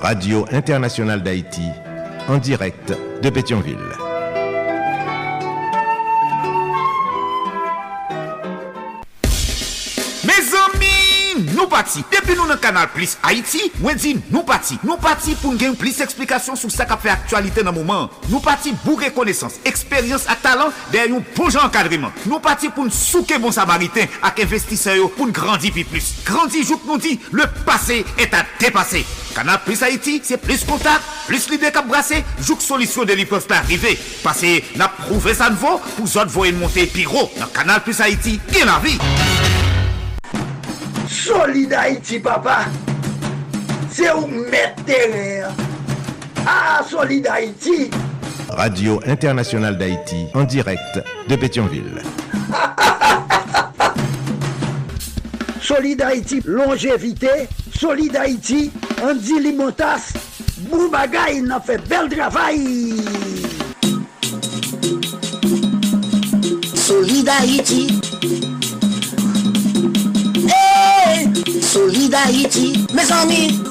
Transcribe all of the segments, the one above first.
Radio Internationale d'Haïti en direct de Pétionville. Mes amis, nous partis. Depuis nous dans le canal Plus Haïti, nous partis. Nous partis pour gagner plus d'explications sur ce qui fait actualité dans le moment. Nous partis pour reconnaissance, expérience et talent derrière un bon encadrement. Nous partis pour nous souquer bon samaritain avec investisseurs pour nous grandir plus. Grandir, jour nous dit, le passé est à dépasser. Canal Plus Haïti, c'est plus contact, plus l'idée qu'à brasser, joue solution de peuvent pas arriver. Parce que n'a prouvé ça ne vaut, pour autres voyer monter piro. Dans Canal Plus Haïti, bien la vie? Solid Haïti, papa. C'est où mettre. Ah, Solid Haïti. Radio Internationale d'Haïti en direct de Pétionville. Solid Haïti, longévité. Solid Haïti, Andy Limotas, Boubagaï n'a fait bel travail. Solid Haïti. Hey, Solid Haïti, mes amis.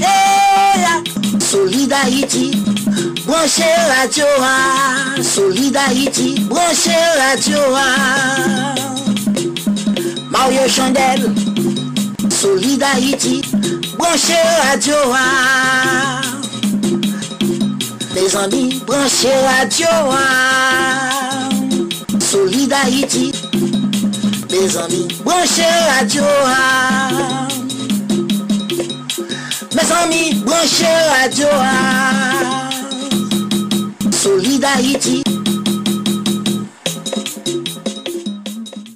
Hey, Solid Haïti. Branche radio a, Solid Haïti. Branche radio a. Mario Chandel. Solid Haïti, branchez radio. ah. Mes amis, branchez radio. ah. Solid mes amis, branchez radio. ah. Mes amis, branchez radio. ah. Solid.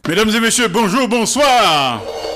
Mesdames et messieurs, bonjour, bonsoir.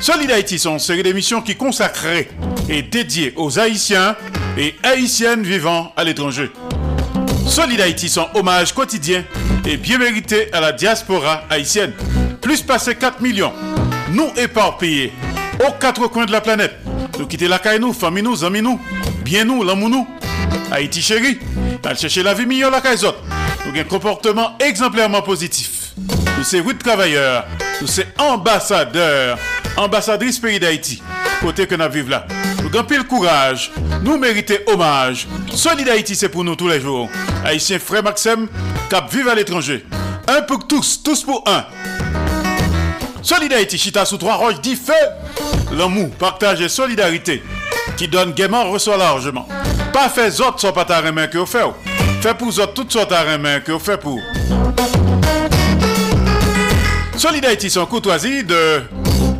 Solid Haïti sont une série d'émissions qui consacrées et dédiées aux Haïtiens et Haïtiennes vivant à l'étranger. Solid Haïti sont hommage quotidien et bien mérité à la diaspora haïtienne. Plus passé 4 millions, nous éparpillés aux quatre coins de la planète. Nous quitter la caille nous, famille nous, amis nous, bien nous, l'amour nous. Haïti chéri, t'as chercher la vie meilleure la caille. Nous un comportement exemplairement positif. Nous sommes routes travailleurs, nous sommes ambassadeurs, ambassadrices pays d'Haïti. Côté que nous vivons là. Nous avons pile courage, nous méritons hommage. Solid Haïti, c'est pour nous tous les jours. Haïtien frère Maxime, cap vive à l'étranger. Un pour tous, tous pour un. Solid Haïti, chita sous trois roches, dit feu. L'amour, partage et solidarité. Qui donne gaiement, reçoit largement. Pas fait autres sans pas ta main que vous faites. Fait pour autres toutes sortes de main que vous faites pour. Solidarité sans courtoisie de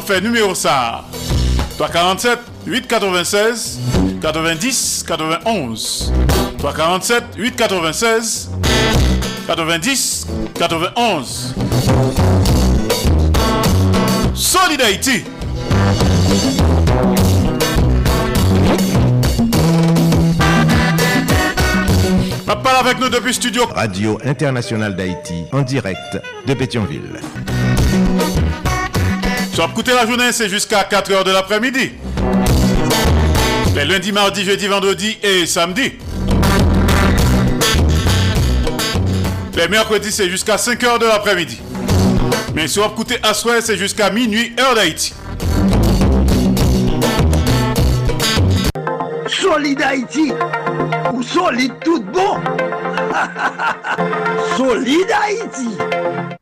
Fait numéro ça 347 896 90 91 347 896 90 91. Solid Haïti. Parle avec nous depuis studio. Radio Internationale d'Haïti, en direct de Pétionville. Sur écouter la journée, c'est jusqu'à 4h de l'après-midi. Les lundis, mardis, jeudi, vendredi et samedi. Les mercredis, c'est jusqu'à 5h de l'après-midi. Mais sur écouter à soir, c'est jusqu'à minuit, heure d'Haïti. Solid Haïti ou solide tout bon Solid Haïti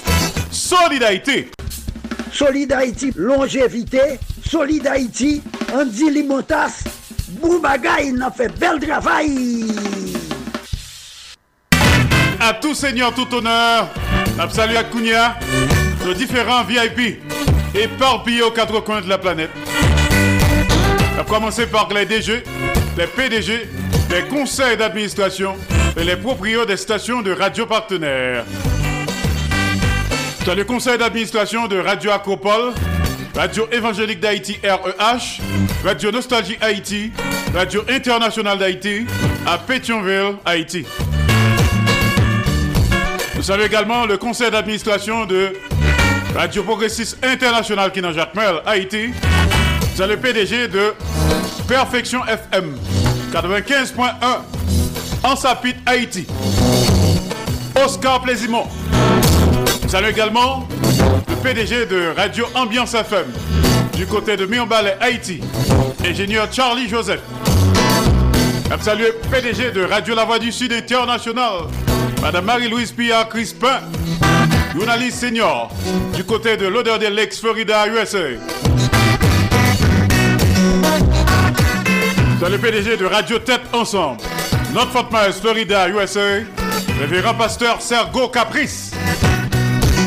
Solidarité Solid Haïti, longévité. Solid Haïti, Andy Limotas. Boubagaï, n'a fait bel travail. À tout seigneur, tout honneur, salut à Kounia, nos différents VIP éparpillés aux quatre coins de la planète. A commencer par les DG, les PDG, les conseils d'administration et les propriétaires des stations de radio partenaires. Dans le conseil d'administration de Radio Acropole, Radio Évangélique d'Haïti REH, Radio Nostalgie Haïti, Radio Internationale d'Haïti à Pétionville, Haïti. Nous saluons également le conseil d'administration de Radio Progressiste International qui Jacques Merle, Haïti. C'est le PDG de Perfection FM 95.1 en Sapit, Haïti. Oscar Plaisimont. Salut également le PDG de Radio Ambiance FM du côté de Mionbalais, Haïti. Ingénieur Charlie Joseph. Salut le PDG de Radio La Voix du Sud International. Madame Marie-Louise Pia Crispin. Journaliste senior du côté de l'odeur des Lakes, Florida, USA. Dans le PDG de Radio Tête Ensemble, notre Fort Myers, Florida, USA, révérend pasteur Sergo Caprice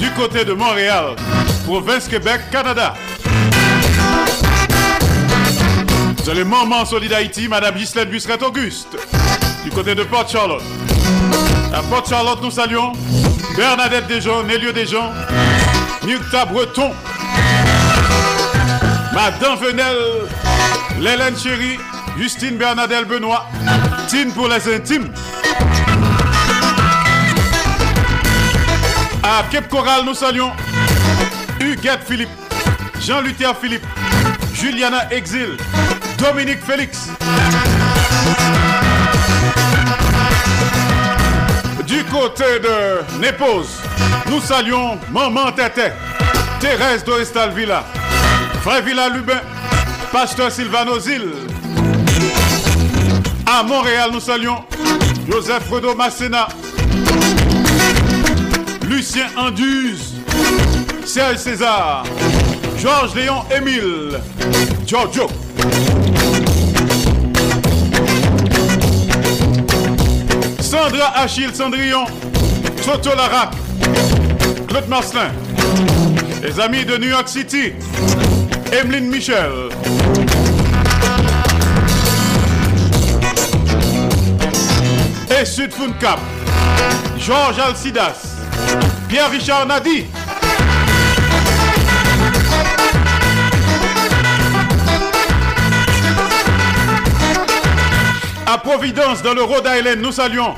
du côté de Montréal, province Québec, Canada. C'est le moment solide Haïti, Madame Ghislaine Busseret Auguste, du côté de Port Charlotte. À Port Charlotte, nous saluons Bernadette Desjons, Nélio Desjons, Nukta Breton, Madame Venel, Lélène Chéri, Justine Bernadette Benoît, Tine pour les intimes. À Cape Coral, nous saluons Huguette Philippe, Jean-Luther Philippe, Juliana Exil, Dominique Félix. Du côté de Népose, nous saluons Maman Tété, Thérèse Dorestal Villa, Frère Villa Lubin, Pasteur Sylvano Zil. À Montréal, nous saluons Joseph Fredo Massena, Lucien Anduze, Serge César, Georges Léon Émile, Giorgio. Sandra Achille Cendrillon, Toto Larac, Claude Marcelin, les amis de New York City, Emeline Michel. Et Sud Cap, Georges Alcidas, Pierre-Richard Nadi. À Providence, dans le Rhode Island, nous saluons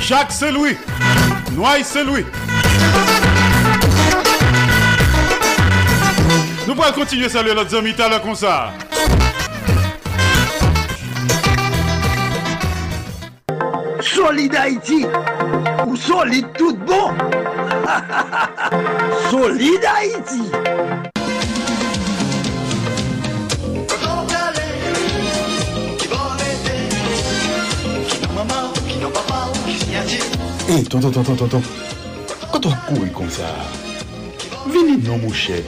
Jacques Seloui, Noailles Seloui. Nous pourrons continuer à saluer notre ami tout comme ça. Solide Haïti ou solide tout bon Solide Haïti Hey, tonton, tonton, tonton. Quand on court comme ça, venez non, mon cher.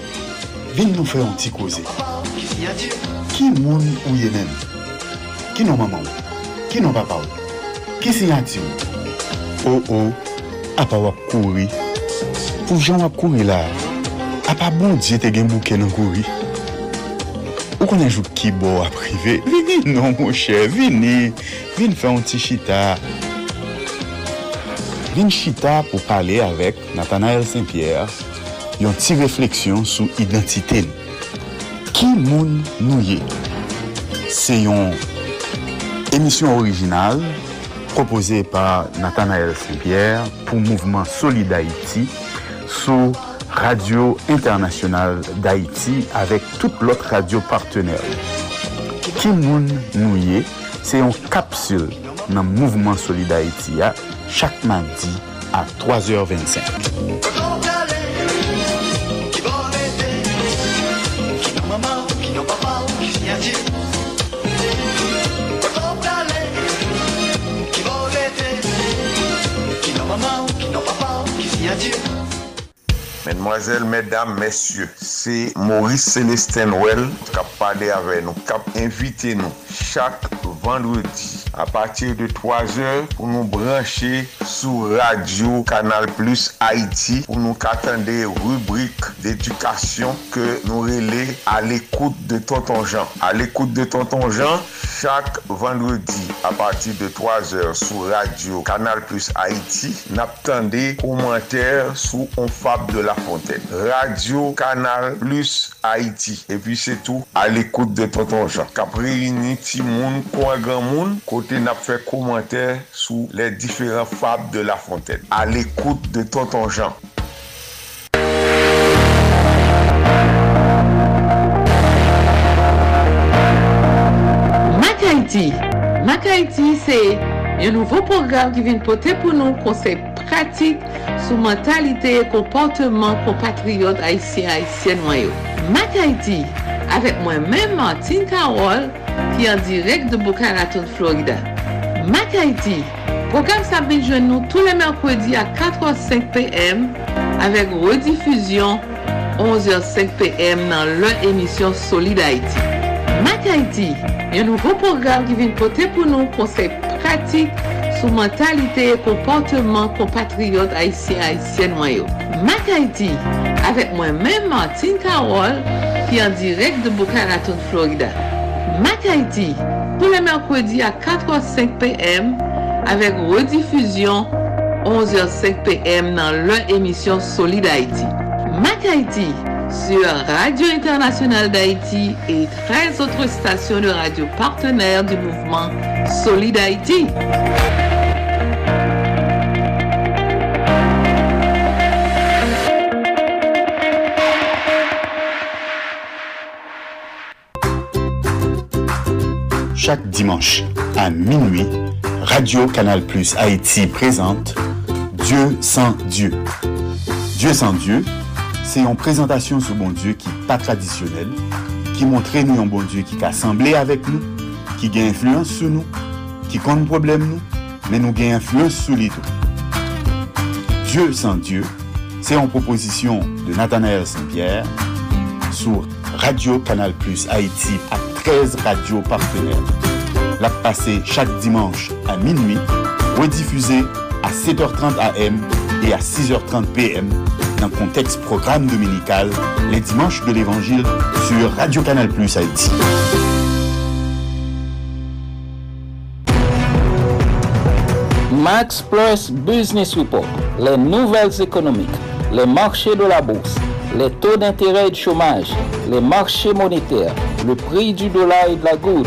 Venez nous faire un petit causer. Qui moun ou ye même Qui non maman? Qui non papa? Ki sinyati ou? Ou ou, ap ap wap kouri. Pou jan wap kouri la, ap ap bon diye te gen bouke nan kouri. Ou konen jou ki bo ap rive, vini non mou chè, vini, vini fè an ti chita. Vini chita pou pale avèk Nathanael Saint-Pierre yon ti refleksyon sou identite nou. Ki moun nou ye? Se yon emisyon orijinal proposée par Nathanaël Saint-Pierre pour Mouvement Solid Haïti sur Radio Internationale d'Haïti avec toute l'autre radio partenaire. Qui moun nou ye? C'est une capsule dans Mouvement Solid Haïti chaque mardi à 3h25. Mesdemoiselles, mesdames, messieurs, c'est Maurice Célestin Well qui a parlé avec nous, qui a invité nous chaque vendredi. a patir de 3 or pou nou branche sou radio Kanal Plus Haiti pou nou katande rubrik d'edukasyon ke nou rele al ekoute de Tonton Jean. Al ekoute de Tonton Jean, chak vendredi a patir de 3 or sou radio Kanal Plus Haiti nap tande komenter sou On Fab de la Fontaine. Radio Kanal Plus Haiti. E pi se tou al ekoute de Tonton Jean. Kapre yini ti moun, kwa gran moun, kwa côté n'a fait commentaire sous les différents fables de la Fontaine. À l'écoute de Tonton Jean. Mac Haïti. C'est un nouveau programme qui vient porter pour nous conseils pratiques sur mentalité et comportement compatriotes haïtiens haïtiennes. Mac Haïti, avèk mwen men Martin Karol ki an direk de Boca Raton, Florida. Mac Haiti, program sa binjwen nou tou le mèrkwèdi a 4h05 pm avèk redifuzyon 11h05 pm nan lè emisyon Solid Haiti. Mac Haiti, yon nouvo program ki vin pote pou nou konsey pratik sou mentalite e komporteman kompatriot Haitien-Haitien wanyo. Mac Haiti, avèk mwen men Martin Karol an direk de Bukaraton, Florida. Mac Haiti, pou le merkwedi a 4h05 pm avek redifuzyon 11h05 pm nan lè emisyon Solid Haiti. Mac Haiti, sur Radio Internationale d'Haïti et 13 autres stations de radio partenaires du mouvement Solid Haïti. Chaque dimanche à minuit, Radio Canal Plus Haïti présente Dieu sans Dieu. Dieu sans Dieu, c'est une présentation sur bon Dieu qui n'est pas traditionnelle, qui montre nous un bon Dieu qui a assemblé avec nous, qui a influence sur nous, qui compte problème nous, mais nous a influence sur les. Dieu sans Dieu, c'est une proposition de Nathanaël Saint-Pierre sur Radio Canal Plus Haïti à 13 radios partenaires. La passée chaque dimanche à minuit, rediffusée à 7h30 AM et à 6h30 PM dans le contexte programme dominical les dimanches de l'Évangile sur Radio Canal Plus Haïti. Max Plus Business Report, les nouvelles économiques, les marchés de la bourse, les taux d'intérêt et de chômage, les marchés monétaires, le prix du dollar et de la goutte,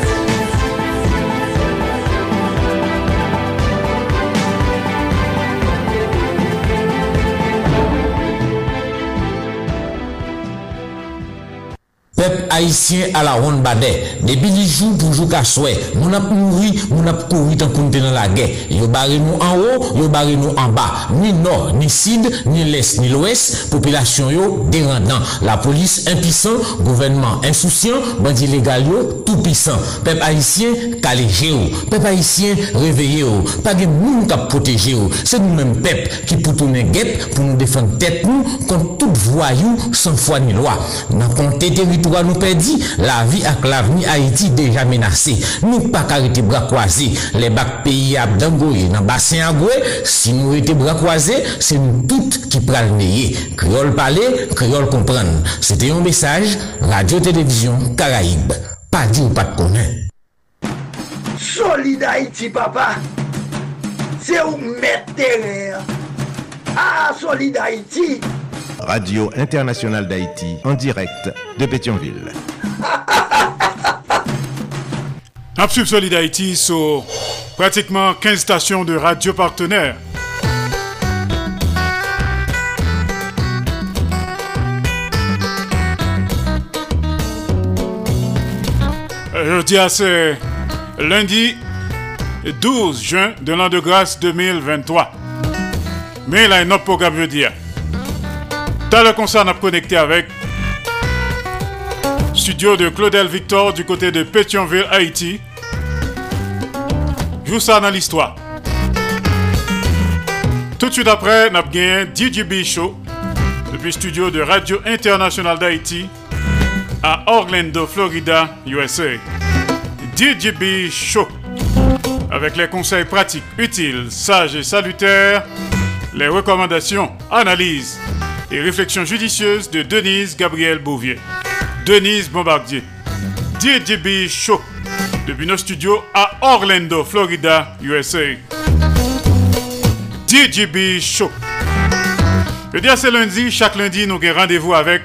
Peuple haïtien à la ronde badet. Depuis les jours pour jouer qu'à souhait. Mon ap mouri, mon ap couru tant qu'on dans la guerre. Yo barré nous en haut, yo barré nous en bas. Ni nord, ni sud, ni l'est, ni l'ouest. Population yo dérendant. La police impuissant, gouvernement insouciant, bandit légal tout puissant. Peuple haïtien calégé yo. Peuple haïtien réveillé yo. Pas de monde qui protéger yo. C'est nous-mêmes peuple qui pour tourner pour nous défendre tête nous contre tout voyou sans foi ni loi. Dans compter territoire nous perdit, la vie avec l'avenir Haïti déjà menacée. Nous pas arrêter bras croisés. Les bacs pays à dans bassin à si nous étions bras croisés, c'est nous toutes qui prenons le Créole parler, créole comprendre. C'était un message, Radio-Télévision Caraïbe. Pas dit ou pas de connaître. Solid Haïti, papa. C'est où mettre terrain. Ah, Solid Haïti. Radio Internationale d'Haïti en direct de Pétionville. Absolute Solid Haïti sur pratiquement 15 stations de radio partenaires. Je dis à ce lundi 12 juin de l'an de grâce 2023. Mais là, un autre programme veut dire. Dans le concert, on a connecté avec studio de Claudel Victor du côté de Pétionville, Haïti. Joue ça dans l'histoire. Tout de suite après, on a gagné DJB Show depuis studio de Radio Internationale d'Haïti à Orlando, Florida, USA. DJB Show avec les conseils pratiques, utiles, sages et salutaires, les recommandations, analyses et réflexions judicieuses de Denise Gabriel Bouvier. Denise Bombardier. DJB Show depuis nos studios à Orlando, Florida, USA. DJB Show. Je dis à ce lundi, chaque lundi, nous avons rendez-vous avec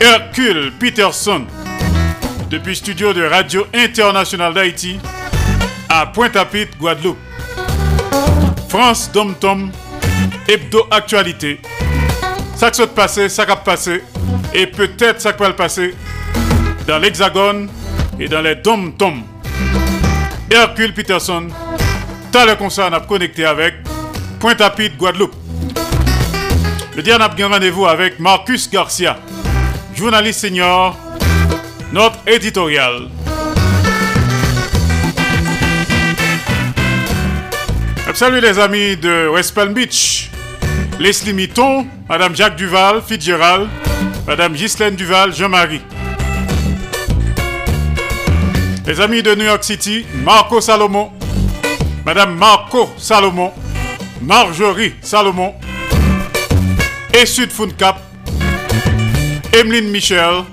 Hercule Peterson depuis studio de Radio Internationale d'Haïti à Pointe-à-Pitre, Guadeloupe. France Dom Tom, Hebdo Actualité. Ça qui s'est passé, ça qui a passé, et peut-être ça qui va le passer dans l'Hexagone et dans les dom-toms. Hercule Peterson, t'as le concert, on a connecté avec Pointe-à-Pitre, Guadeloupe. Le dernier, a rendez-vous avec Marcus Garcia, journaliste senior, notre éditorial. Salut les amis de West Palm Beach. Leslie Mitton, Madame Jacques Duval, Fitzgerald, Madame Ghislaine Duval, Jean-Marie. Les amis de New York City, Marco Salomon, Madame Marco Salomon, Marjorie Salomon, et Sud Cap, Emeline Michel,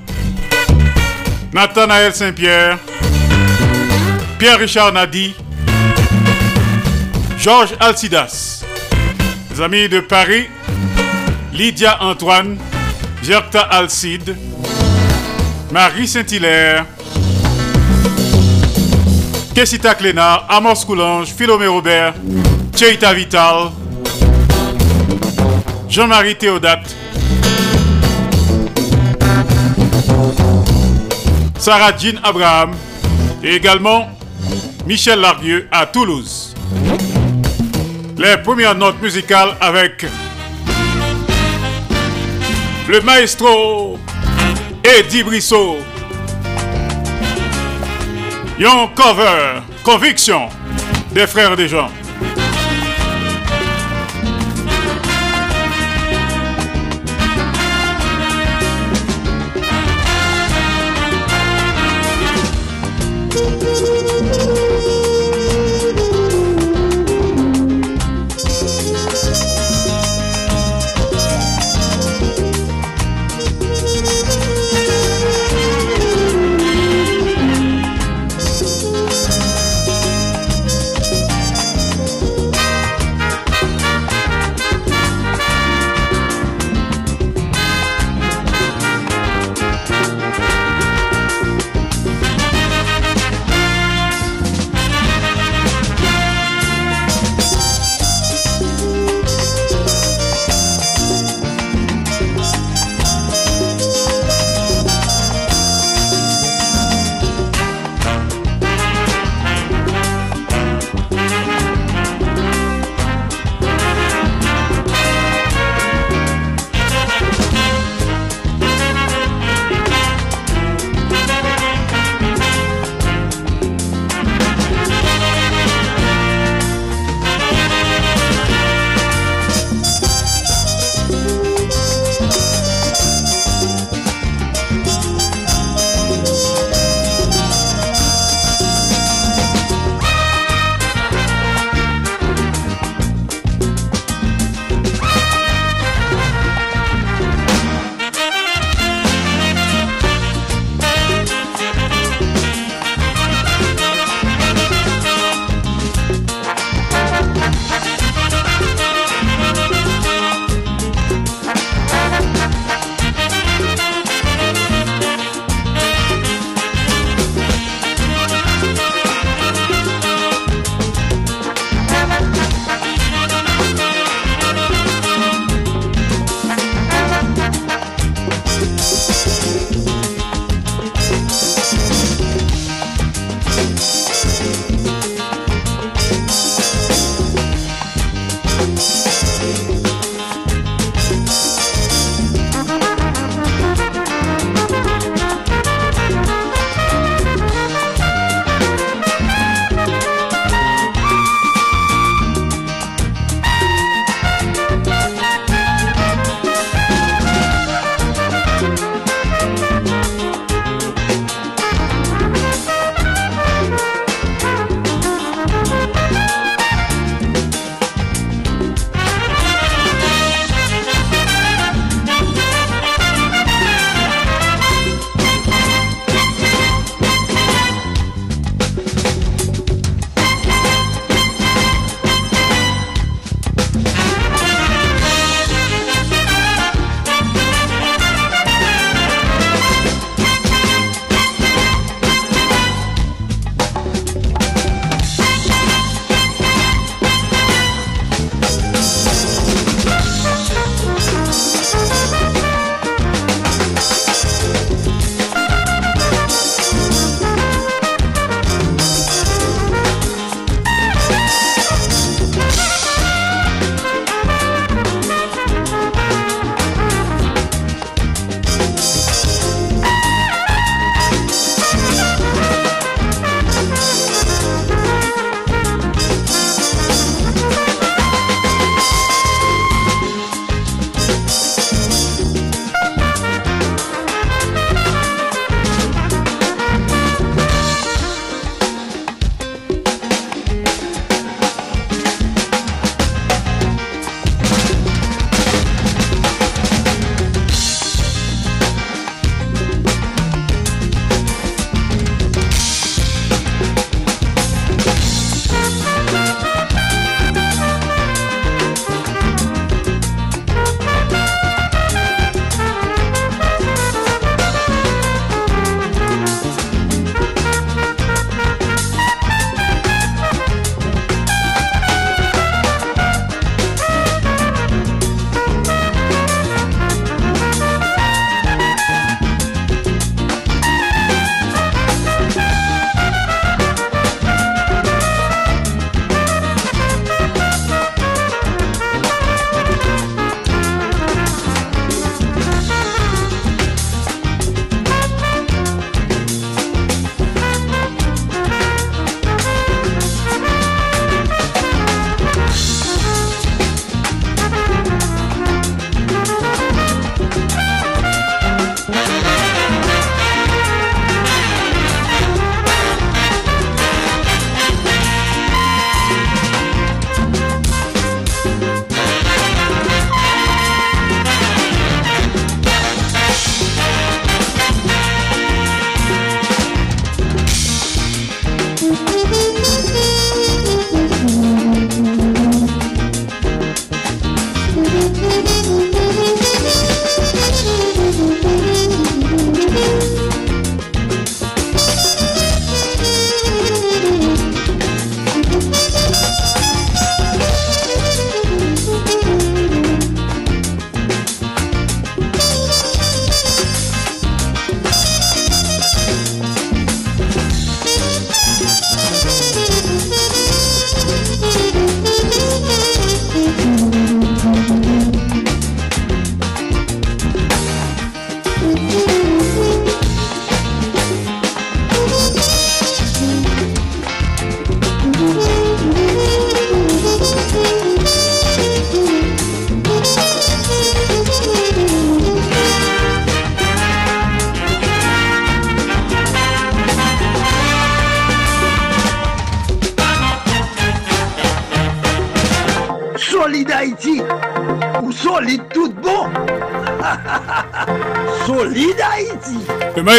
Nathanaël Saint-Pierre, Pierre-Richard Nadi, Georges Alcidas. Amis de Paris, Lydia Antoine, Gerta Alcide, Marie Saint-Hilaire, Kessita Clénard, Amos Coulange, Philomé Robert, Cheita Vital, Jean-Marie Théodate, Sarah Jean Abraham et également Michel Lardieu à Toulouse les premières notes musicales avec le maestro Eddie Brissot. Young Cover, Conviction des frères des gens.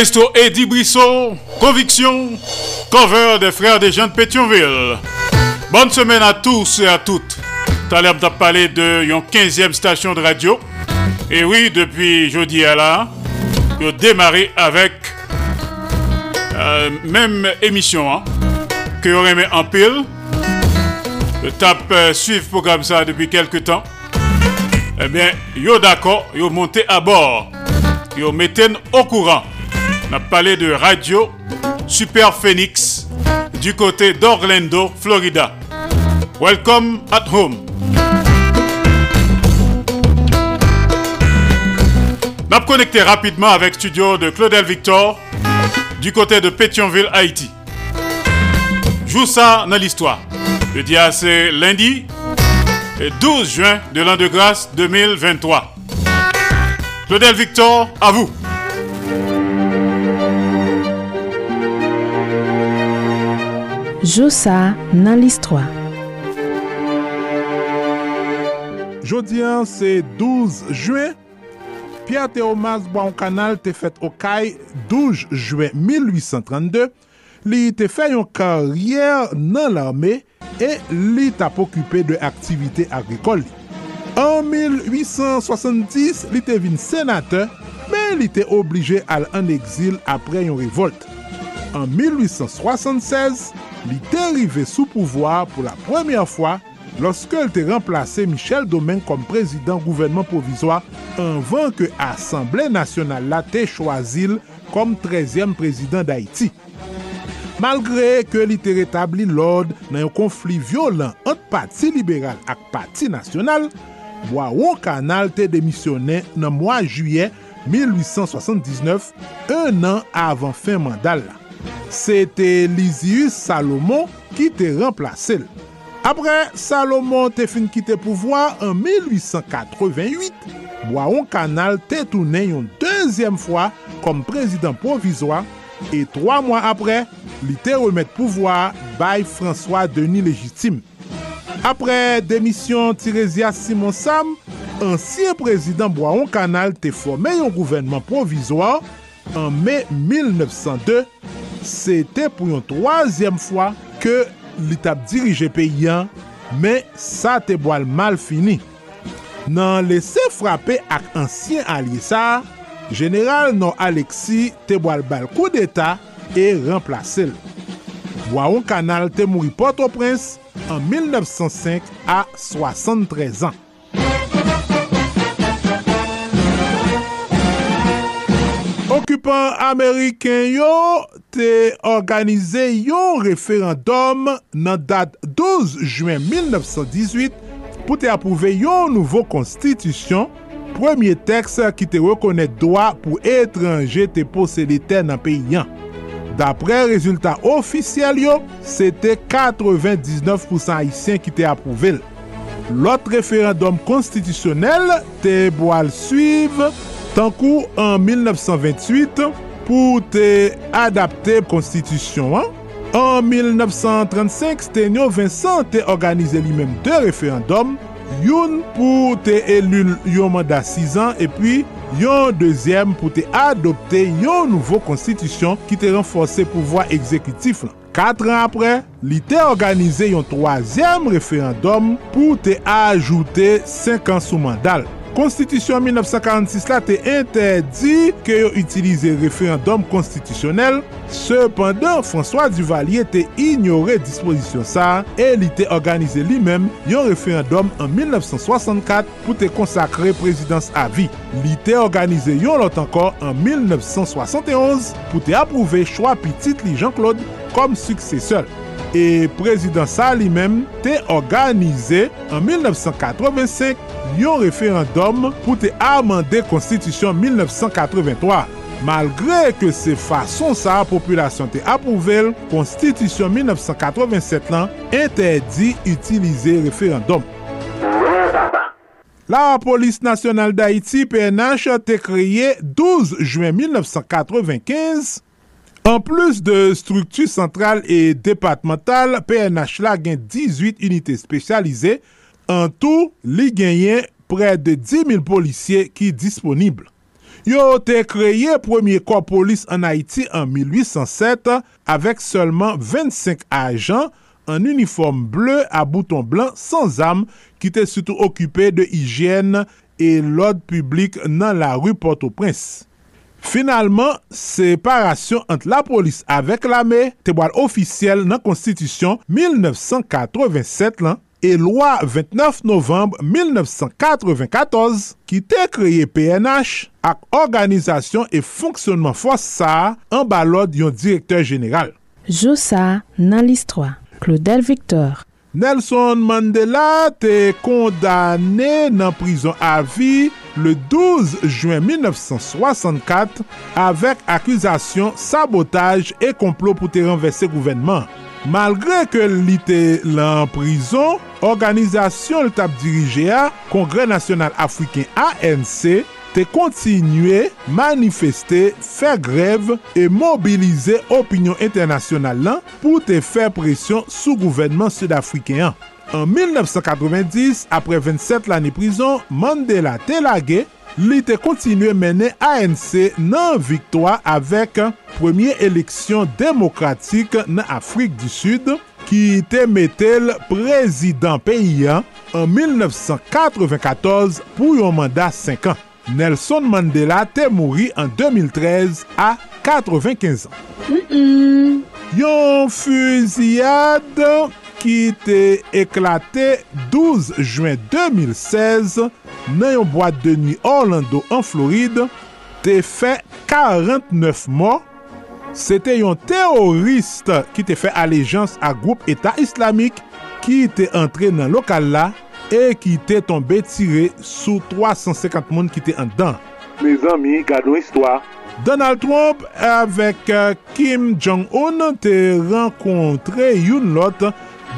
Maestro Eddie Brissot, Conviction, cover des frères des gens de Pétionville. Bonne semaine à tous et à toutes. L'heure, on parlé de une 15e station de radio. Et oui, depuis jeudi à là, ont démarré avec euh, même émission hein, que aurait mis en pile. Le tape euh, suivre programme ça depuis quelques temps. Eh bien, yo d'accord, yo monté à bord. Yo mettez au courant. On a parlé de radio Super Phoenix du côté d'Orlando, Florida. Welcome at home. M'a connecté rapidement avec studio de Claudel Victor du côté de Pétionville, Haïti. Joue ça dans l'histoire. Le dia c'est lundi 12 juin de l'an de grâce 2023. Claudel Victor, à vous. Joussa nan l'histoire. Jodian se 12 juen, Pierre Théomas Boancanal te fet okay 12 juen 1832, li te fè yon karyer nan l'armè e li tap okupè de aktivite agrikol li. An 1870, li te vin senate, men li te oblige al an exil apre yon revolte. An 1876, li te rive sou pouvoar pou la premye fwa loske el te remplase Michel Domen kom prezident gouvernement provizwa anvan ke Assemblée Nationale la te chwazil kom 13e prezident d'Haïti. Malgre ke li te retabli lode nan yon konflik violent ant pati liberal ak pati nasyonal, Boaron Kanal te demisyonen nan mwa juye 1879, un an avan fin mandal la. se te Lizius Salomon ki te remplase l. Apre, Salomon te fin ki te pouvoi an 1888, Boaon Kanal te toune yon deuxième fwa kom prezident provizwa e 3 mwa apre, li te remet pouvoi bay François Denis Légitime. Apre demisyon Tiresias Simon Sam, ansyen prezident Boaon Kanal te fome yon gouvernement provizwa an me 1902 se te pou yon troasyem fwa ke li tap dirije peyyan, men sa te boal mal fini. Nan lese frape ak ansyen alye sa, General nan Alexi te boal bal kou d'Etat e remplase l. Waon Kanal te mouri Port-au-Prince an 1905 a 73 an. Okupan Ameriken yo te organize yon referandom nan dat 12 juen 1918 pou te apouve yon nouvo konstitisyon, premye teks ki te rekonet doa pou etranje te poselite nan peyyan. Dapre rezultat ofisyal yo, se te 99% haisyen ki te apouvel. Lot referandom konstitisyonel te boal suive tankou an 1928, pou te adapte konstitisyon an. An 1935, Stenio Vincent te organize li menm de referandom, yon pou te elul yon mandat 6 an, e pi yon dezyem pou te adopte yon nouvo konstitisyon ki te renforse pouvoi ekzekutif lan. 4 an apre, li te organize yon 3e referandom pou te ajoute 5 an sou mandal. Konstitisyon 1946 la te interdi ke yo utilize referandom konstitisyonel. Sependan, François Duvalier te ignore disposisyon sa e li te organize li mem yon referandom an 1964 pou te konsakre prezidans avi. Li te organize yon lot ankor an 1971 pou te aprouve chwa pitit li Jean-Claude kom suksesel. E prezident sa li mem te organize an 1985 yon referandom pou te amande konstitisyon 1983. Malgre ke se fason sa populasyon te apouvel, konstitisyon 1987 lan interdi utilize referandom. La polis nasyonal d'Haïti PNH te kreye 12 juen 1995 An plus de struktu sentral e departemental, PNH la gen 18 unité spesyalize, an tou li genyen pre de 10.000 polisye ki disponible. Yo te kreye premier kwa polis an Haiti an 1807 avek seulement 25 ajan an uniforme bleu a bouton blanc sans am ki te soutou okupè de hijyen e lod publik nan la rue Port-au-Prince. Finalman, separasyon ant la polis avek la me te boal ofisyel nan konstitisyon 1987 lan e lwa 29 novembre 1994 ki te kreye PNH ak organizasyon e fonksyonman fos sa an balod yon direktor general. Joussa nan list 3, Claudel Victor Nelson Mandela te kondane nan prison avi le 12 juen 1964 avek akuzasyon sabotaj e komplo pou te renvesse gouvenman. Malgre ke li te lan prison, organizasyon l tap dirije a, Kongre National Afriken ANC, te kontinue manifeste, fe greve e mobilize opinyon internasyonal lan pou te fe presyon sou gouvenman sud-afrikeyan. An 1990, apre 27 lani prison, Mandela te lage, li te kontinue mene ANC nan viktwa avek premye eleksyon demokratik nan Afrik du Sud ki te metel prezident peyi an 1994 pou yon mandat 5 an. Nelson Mandela te mouri an 2013 a 95 an. Mm -mm. Yon fuziyade ki te eklate 12 juen 2016 nan yon boate de ni Orlando an Floride te fe 49 mor. Se te yon teroriste ki te fe alejans a group Eta Islamik ki te entre nan lokal la e ki te tombe tire sou 350 moun ki te an dan. Me zami, gado istwa. Donald Trump avèk euh, Kim Jong-un te renkontre yon lot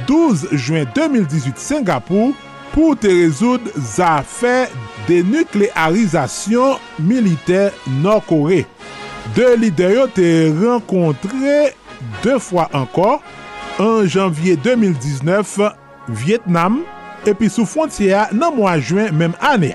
12 juen 2018 Singapou pou te rezoud zafè denuklearizasyon militer Nord-Kore. De lideryo te renkontre deux fwa ankor, an janvye 2019 Vietnam, epi sou fontye nan mwa jwen menm ane.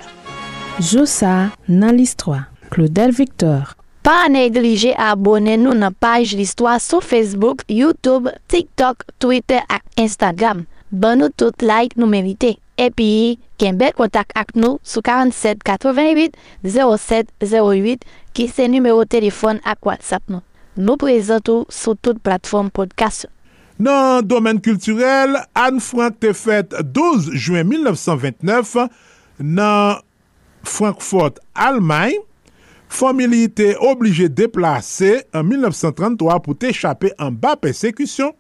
Joussa nan listwa. Claudel Victor. Pa neglije abone nou nan paj listwa sou Facebook, Youtube, TikTok, Twitter ak Instagram. Ban nou tout like nou merite. Epi, ken bel kontak ak nou sou 47 88 07 ki se numero telefon ak WhatsApp nou. Nou prezentou sou tout platform podcast. Nan domen kulturel, Anne Frank te fèt 12 juen 1929 nan Frankfurt, Almany. Fomili te oblije deplase an 1933 pou te chapè an ba persekisyon.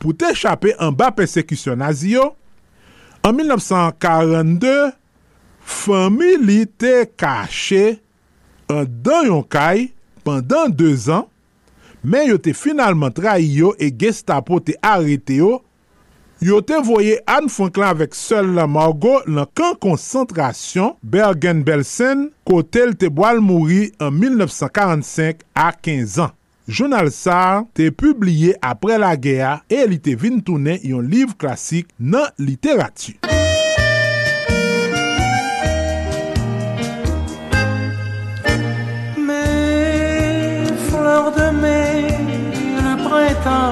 Pou te chapè an ba persekisyon naziyo. An 1942, fomili te kache an dan yon kay pandan 2 an men yo te finalman trahi yo e gestapo te arete yo, yo te voye Anne Franklin avek sel la Margot lan kan konsentrasyon Bergen-Belsen kote l te boal mouri an 1945 a 15 an. Jounal Sar te publiye apre la gea e li te vintounen yon liv klasik nan literati.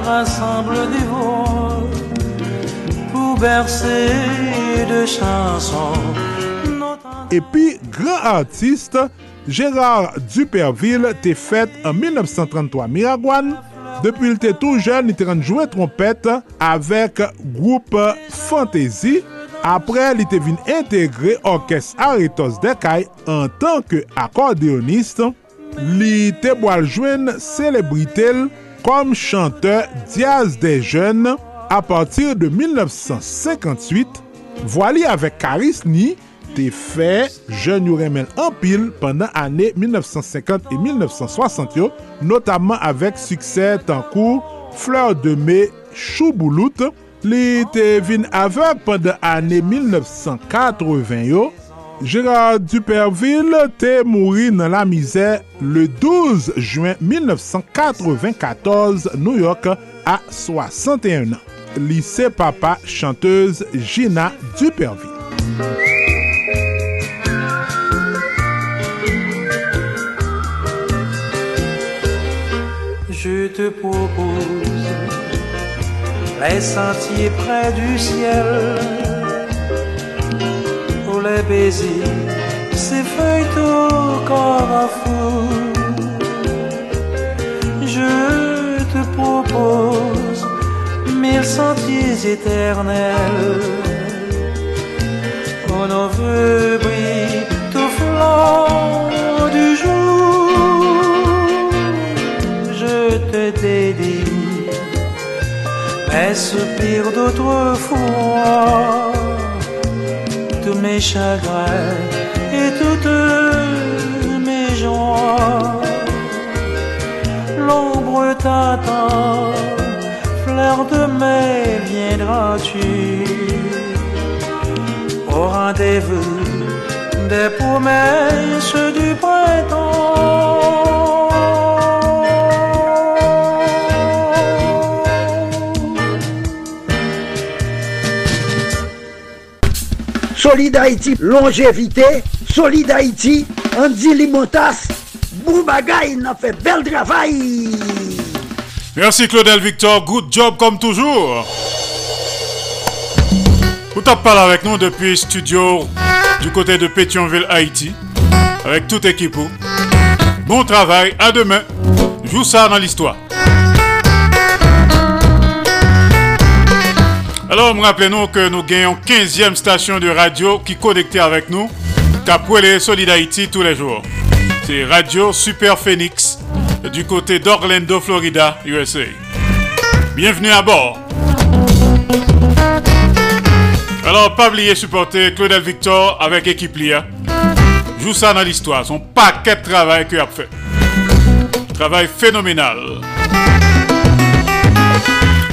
rassemble des voix pour bercer de chansons. Et puis, grand artiste, Gérard Duperville t'est fête en 1933 Miragouane. Depuis le tout jeune, il t'est joué trompette avec groupe Fantasy. Après, il t'est venu intégrer orchestre Aritos Dekai en tant qu'accordéoniste. Li te boal jwen celebritel comme chanteur Diaz des Jeunes à partir de 1958, voili avec Caris Ni te fè jen yon remen anpil pandan ane 1950 et 1960 yo, notaman avèk suksè tankou Fleur de Mai Chouboulout, li te vin avèk pandan ane 1980 yo, Gérard Duperville t'est mouru dans la misère le 12 juin 1994, New York, à 61 ans. Lycée papa chanteuse Gina Duperville. Je te propose les sentiers près du ciel où les baisers s'effeuillent au corps à fou. Je te propose mille sentiers éternels nos vœux brillent au flanc du jour. Je te dédie mes soupirs d'autrefois, mes chagrins et toutes mes joies. L'ombre t'attend, fleur de mai, viendras-tu au rendez-vous des promesses du printemps? Solid Haïti, longévité, Solid Haïti, Andy Limotas, Boubagaï, n'a fait bel travail. Merci Claudel Victor, good job comme toujours. Vous tapez parlé avec nous depuis studio du côté de Pétionville, Haïti, avec toute équipe. Bon travail, à demain. Joue ça dans l'histoire. Alors, me rappelez-nous que nous gagnons 15e station de radio qui est connectée avec nous, les Solid Haïti tous les jours. C'est Radio Super Phoenix du côté d'Orlando, Florida, USA. Bienvenue à bord. Alors, pas oublier supporter Claudel Victor avec équipe LIA. Joue ça dans l'histoire, son paquet de travail qu'il a fait. Travail phénoménal.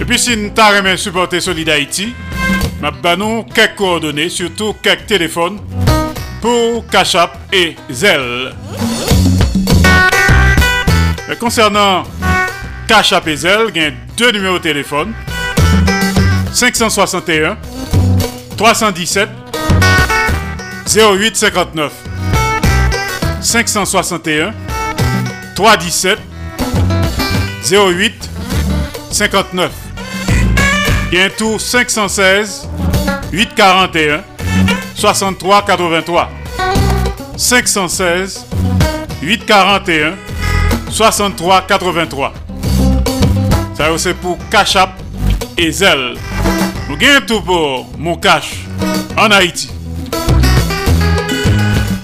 Et puis si nous avons supporter Solid Haïti, nous quelques coordonnées, surtout quelques téléphones pour Cachap et Zelle. Mais concernant Cachap et Zelle, il y a deux numéros de téléphone. 561 317 0859 561 317 08 59 Bientôt 516 841 63 83. 516 841 63 83. Ça c'est pour Cachap et Zelle. Nous gagnons tout pour mon cash en Haïti.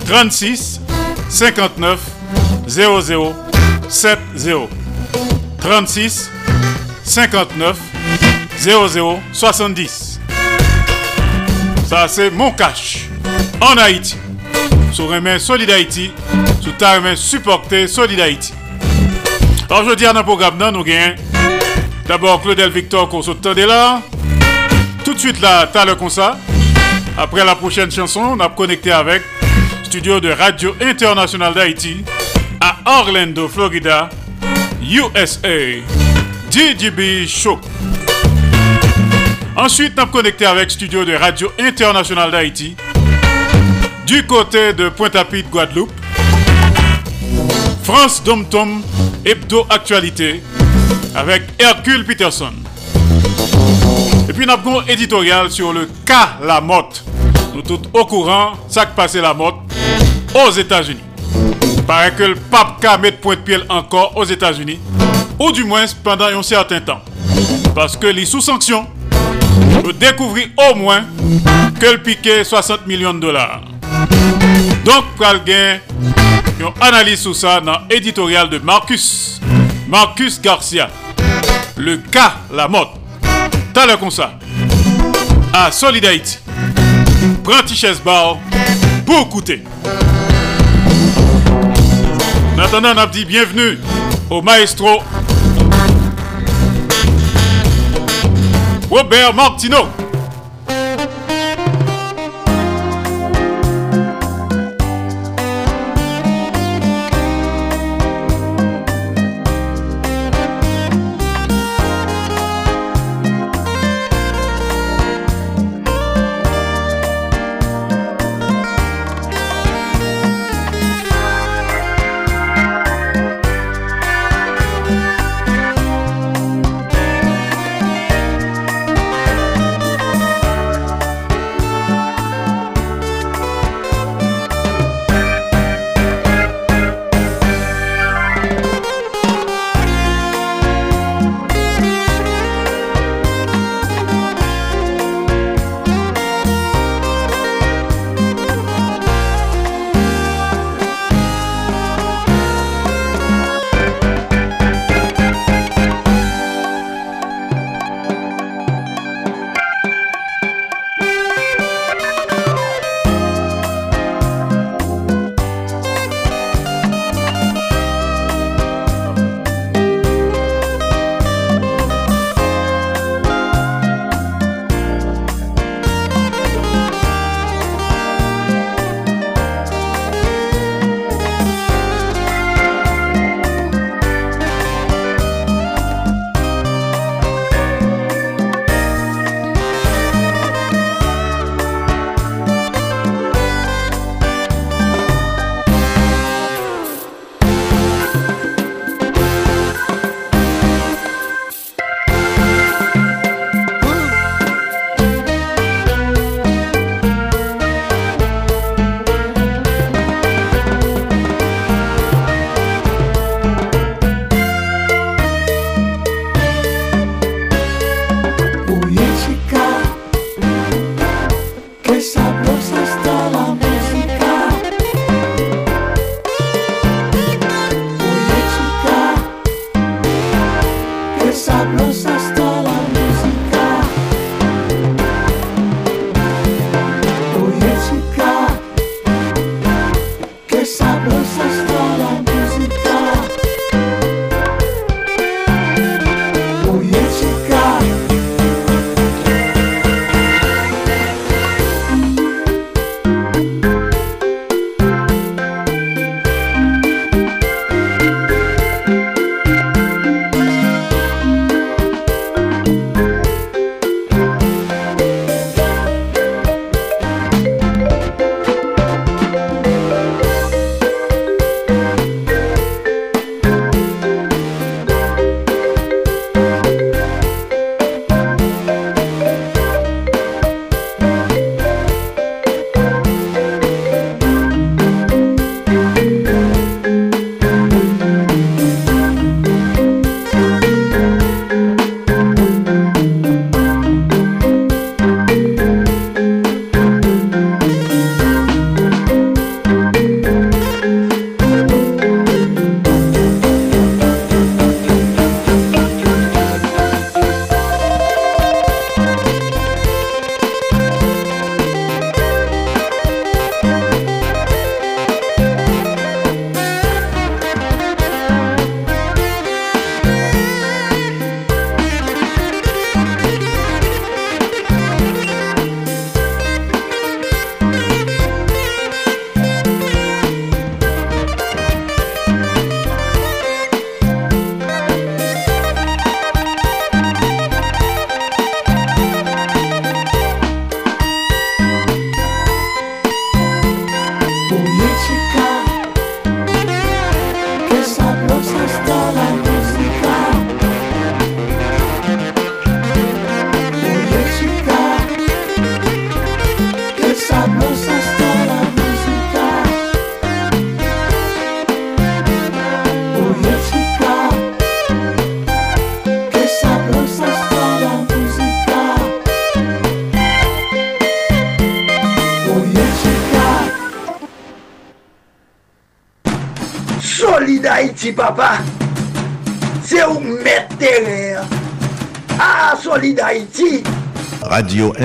36 59 00 70 36 59 0070. Ça, c'est mon cash en Haïti. Sur remet Solid Haïti, sous ta remet supporter Solid Haïti. Alors, je dis à notre programme, nous gagnons d'abord Claudel Victor qu'on de là. Tout de suite là, t'as le concert. Après la prochaine chanson, on a connecté avec studio de Radio International d'Haïti à Orlando, Florida, USA. DJB Show. Ensuite, nous connecté avec studio de Radio International d'Haïti du côté de Pointe-à-Pitre, Guadeloupe. France Dom Tom Hebdo Actualité avec Hercule Peterson. Et puis, nous avons éditorial sur le cas La Motte. Nous tous au courant, ça qui passé La Motte aux États-Unis. Paraît que le pape K met point de pied encore aux États-Unis, ou du moins pendant un certain temps. Parce que les sous-sanctions nous découvrir au moins que le piqué 60 millions de dollars. Donc, quelqu'un une analyse sur ça dans l'éditorial de Marcus, Marcus Garcia. Le cas, la mode. T'as le comme ça. À Solidarity. Prends chaise bar pour écouter. En attendant, bienvenue au maestro Robert Martineau.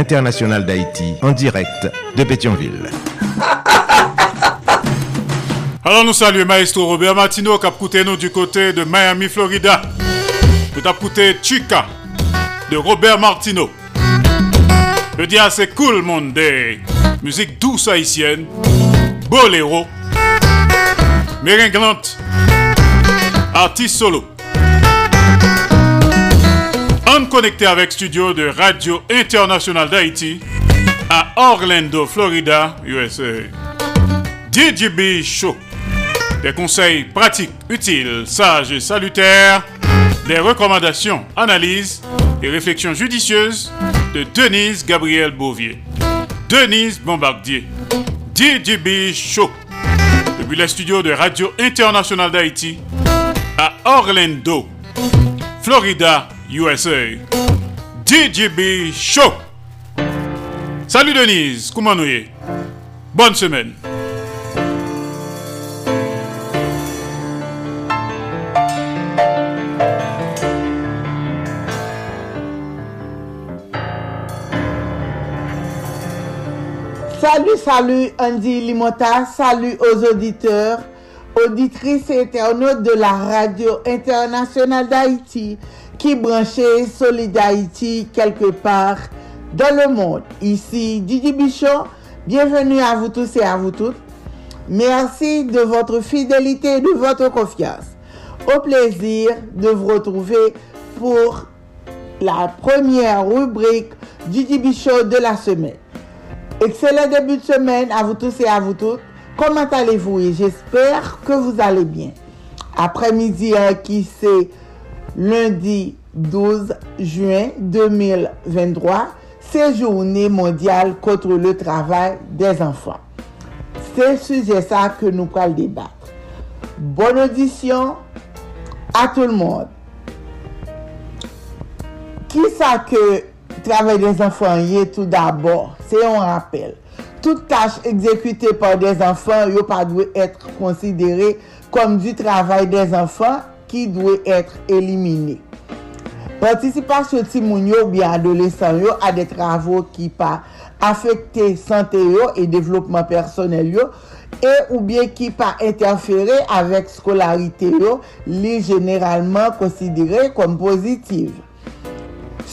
Internationale d'Haïti, en direct de Pétionville. Alors nous saluons Maestro Robert Martino qui a coûté nous du côté de Miami, Florida. Nous a coûté Chica de Robert Martino. Le dia c'est cool monde musique douce haïtienne, boléro, méringlante, artiste solo. On connecté avec studio de Radio Internationale d'Haïti à Orlando, Florida, USA. DJB Show. Des conseils pratiques, utiles, sages et salutaires. Des recommandations, analyses et réflexions judicieuses de Denise Gabriel Bouvier. Denise Bombardier. DJB Show. Depuis les studios de Radio Internationale d'Haïti à Orlando, Florida, USA. DJB Show. Salut Denise, comment nous y Bonne semaine. Salut, salut Andy Limota, salut aux auditeurs, auditrices et internautes de la Radio Internationale d'Haïti qui branchait Solid Haïti quelque part dans le monde. Ici Didi Bichon, bienvenue à vous tous et à vous toutes. Merci de votre fidélité et de votre confiance. Au plaisir de vous retrouver pour la première rubrique Didi Bichon de la semaine. Excellent début de semaine à vous tous et à vous toutes. Comment allez-vous? J'espère que vous allez bien. Après-midi qui c'est lundi 12 juin 2023, c'est Journée mondiale contre le travail des enfants. C'est sujet ça que nous allons débattre. Bonne audition à tout le monde. Qui ça que travail des enfants y est tout d'abord? C'est un rappel. Toute tâche exécutée par des enfants, yo pas doit être considérée comme du travail des enfants ki dwe etre elimine. Patisipasyon ti moun yo bi adolesan yo a de travou ki pa afekte sante yo e devlopman personel yo e ou bien ki pa interfere avek skolarite yo li generalman konsidere kon pozitiv.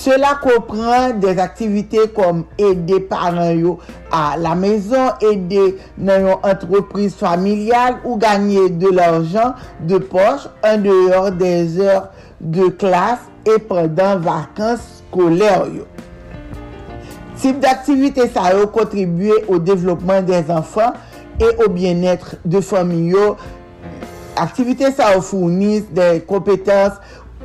Cela comprend des activités comme aider parents à la maison, aider dans une entreprise familiale ou gagner de l'argent de poche en dehors des heures de classe et pendant vacances scolaires. Type d'activité ça a contribué au développement des enfants et au bien-être de famille. Activité ça fournit des compétences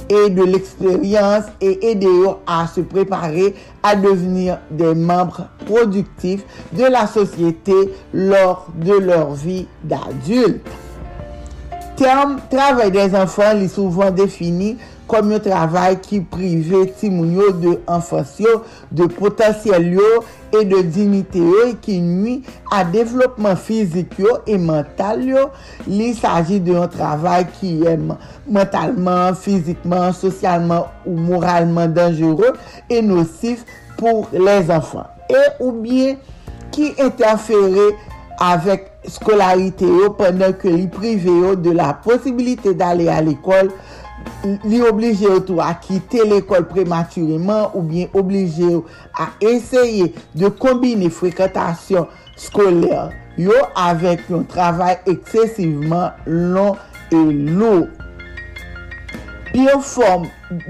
et de l'expérience et aider à se préparer à devenir des membres productifs de la société lors de leur vie d'adulte. Terme travail des enfants est souvent défini kom yon travay ki prive timoun yo de anfans yo, de potansyel yo, e de dignite yo e ki nwi a devlopman fizik yo e mental yo. Li saji de yon travay ki e yon mentalman, fizikman, sosyalman ou moralman danjero e nosif pou les anfans. E ou bien ki interfere avèk skolarite yo pèndan ke li prive yo de la posibilite d'ale al ekol li oblije ou tou a kite l'ekol prematureman ou bien oblije ou a eseye de kombine frekantasyon skoler yo avek yon travay eksesiveman lon e lou. Pi yo form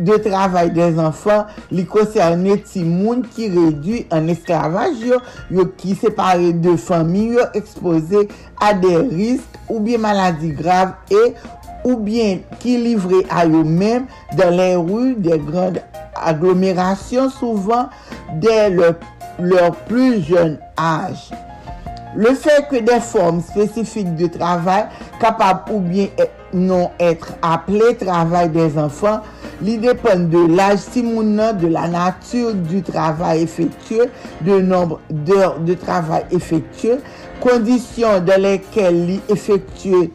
de travay des anfan li konserne ti moun ki redu an esklavaj yo, yo ki separe de fami yo expose a de risk ou bien maladi grav e ou bien qui livrent à eux-mêmes dans les rues des grandes agglomérations, souvent dès leur, plus jeune âge. Le fait que des formes spécifiques de travail, capables ou bien non être appelées travail des enfants, li dépend de l'âge simounan, de la nature du travail effectué, de nombre d'heures de travail effectué, conditions dans lesquelles li effectué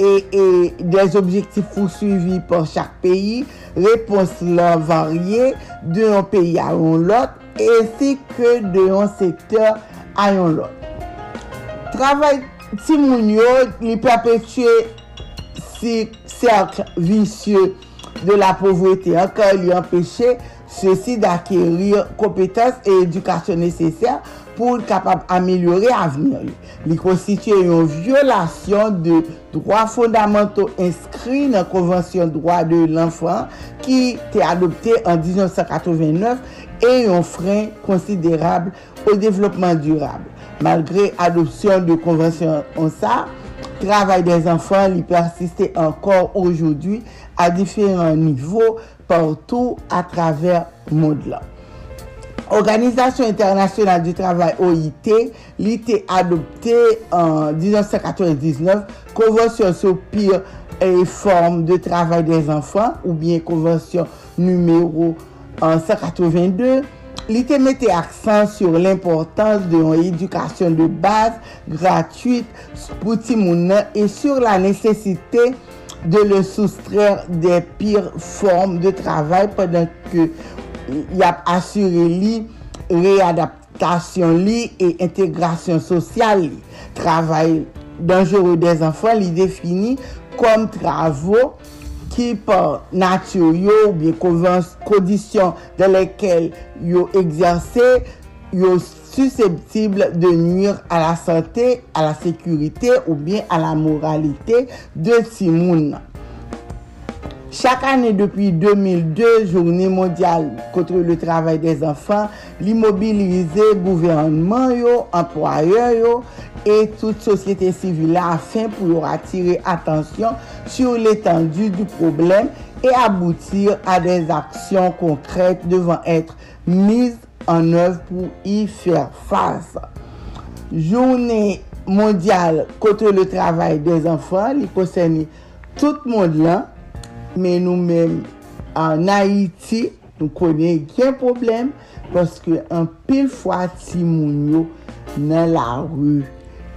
et, et des objectifs poursuivis par chaque pays, réponses leur variées d'un pays à l'autre ainsi que d'un secteur à l'autre. Travail Timounio lui perpétuer ce cercle vicieux de la pauvreté encore lui empêcher ceci d'acquérir compétences et éducation nécessaires pour capable améliorer l'avenir. Li constitue une violation de droits fondamentaux inscrits dans la Convention droits de l'enfant qui était adoptée en 1989 et un frein considérable au développement durable. Malgré adoption de convention en ça, travail des enfants li persiste encore aujourd'hui à différents niveaux partout à travers le monde là. Organisation internationale du travail OIT li te en 1999 convention sur pire et forme de travail des enfants ou bien convention numéro en 182 li te mette sur l'importance de yon de base gratuite pou ti mounan et sur la nécessité de le soustraire des pires formes de travail pendant que yap asyre li, readaptasyon li, e integrasyon sosyal li. Travay danjero des anfan li defini kom travo ki par natyo yo ou bien kondisyon de lekel yo egzersè, yo susceptible de nuire a la sante, a la sekurite ou bien a la moralite de ti moun nan. Chak ane depi 2002, Journée Mondiale contre le Travail des Enfants, li mobilize gouvernement yo, employeur yo, et toute société civile afin pou yo attirer attention sur l'étendue du problème et aboutir à des actions concrètes devant être mises en œuvre pour y faire face. Journée Mondiale contre le Travail des Enfants, li posèni tout monde lan, men nou men an Haiti nou konen gen problem paske an pil fwa ti moun yo nan la ru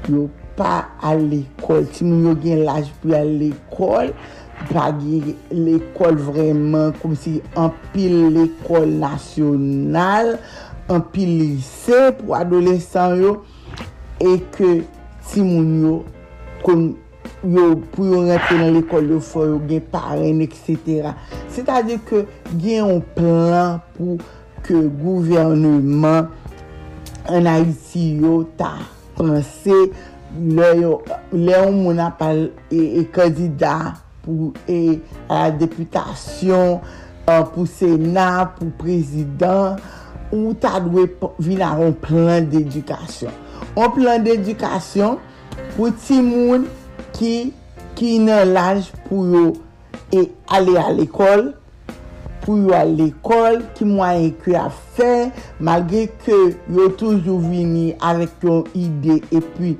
yo pa al l'ekol. Ti moun yo gen laj pou al l'ekol pa gen l'ekol vreman kom si an pil l'ekol nasyonal an pil lise pou adolesan yo e ke ti moun yo kon yo pou yo rentre nan l'ekol yo fò, yo gen paren, etc. Se ta di ke gen yon plan pou ke gouvernement an Haiti yo ta pranse le yon moun apal e, e kandida pou e a la deputasyon, uh, pou senat, pou prezident, ou ta dwe vina yon plan d'edukasyon. Yon plan d'edukasyon pou ti moun ki, ki nan laj pou yo e ale al ekol, pou yo al ekol, ki mwen ekwe a fe, magre ke yo toujou vini avek yon ide, e pi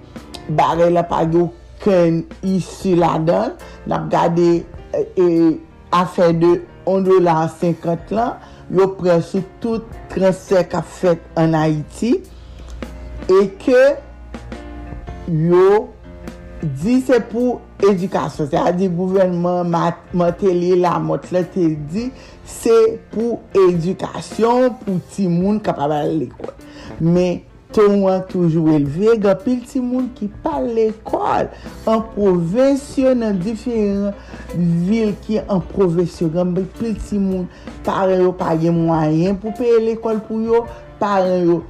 bare la pa yo ken isi la dan, nap gade e, e, afe de 1 dolar 50 lan, yo pren sou tout transfer a fet an Haiti, e ke yo Di se pou edukasyon, se a di gouvenman mateli la motle te di se pou edukasyon pou ti moun kapabal l'ekol. Me ton an toujou elve, gapil ti moun ki pal l'ekol an provensyon nan diferent vil ki an provensyon. Gapil ti moun pare yo page mwayen pou peye l'ekol pou yo, pare yo.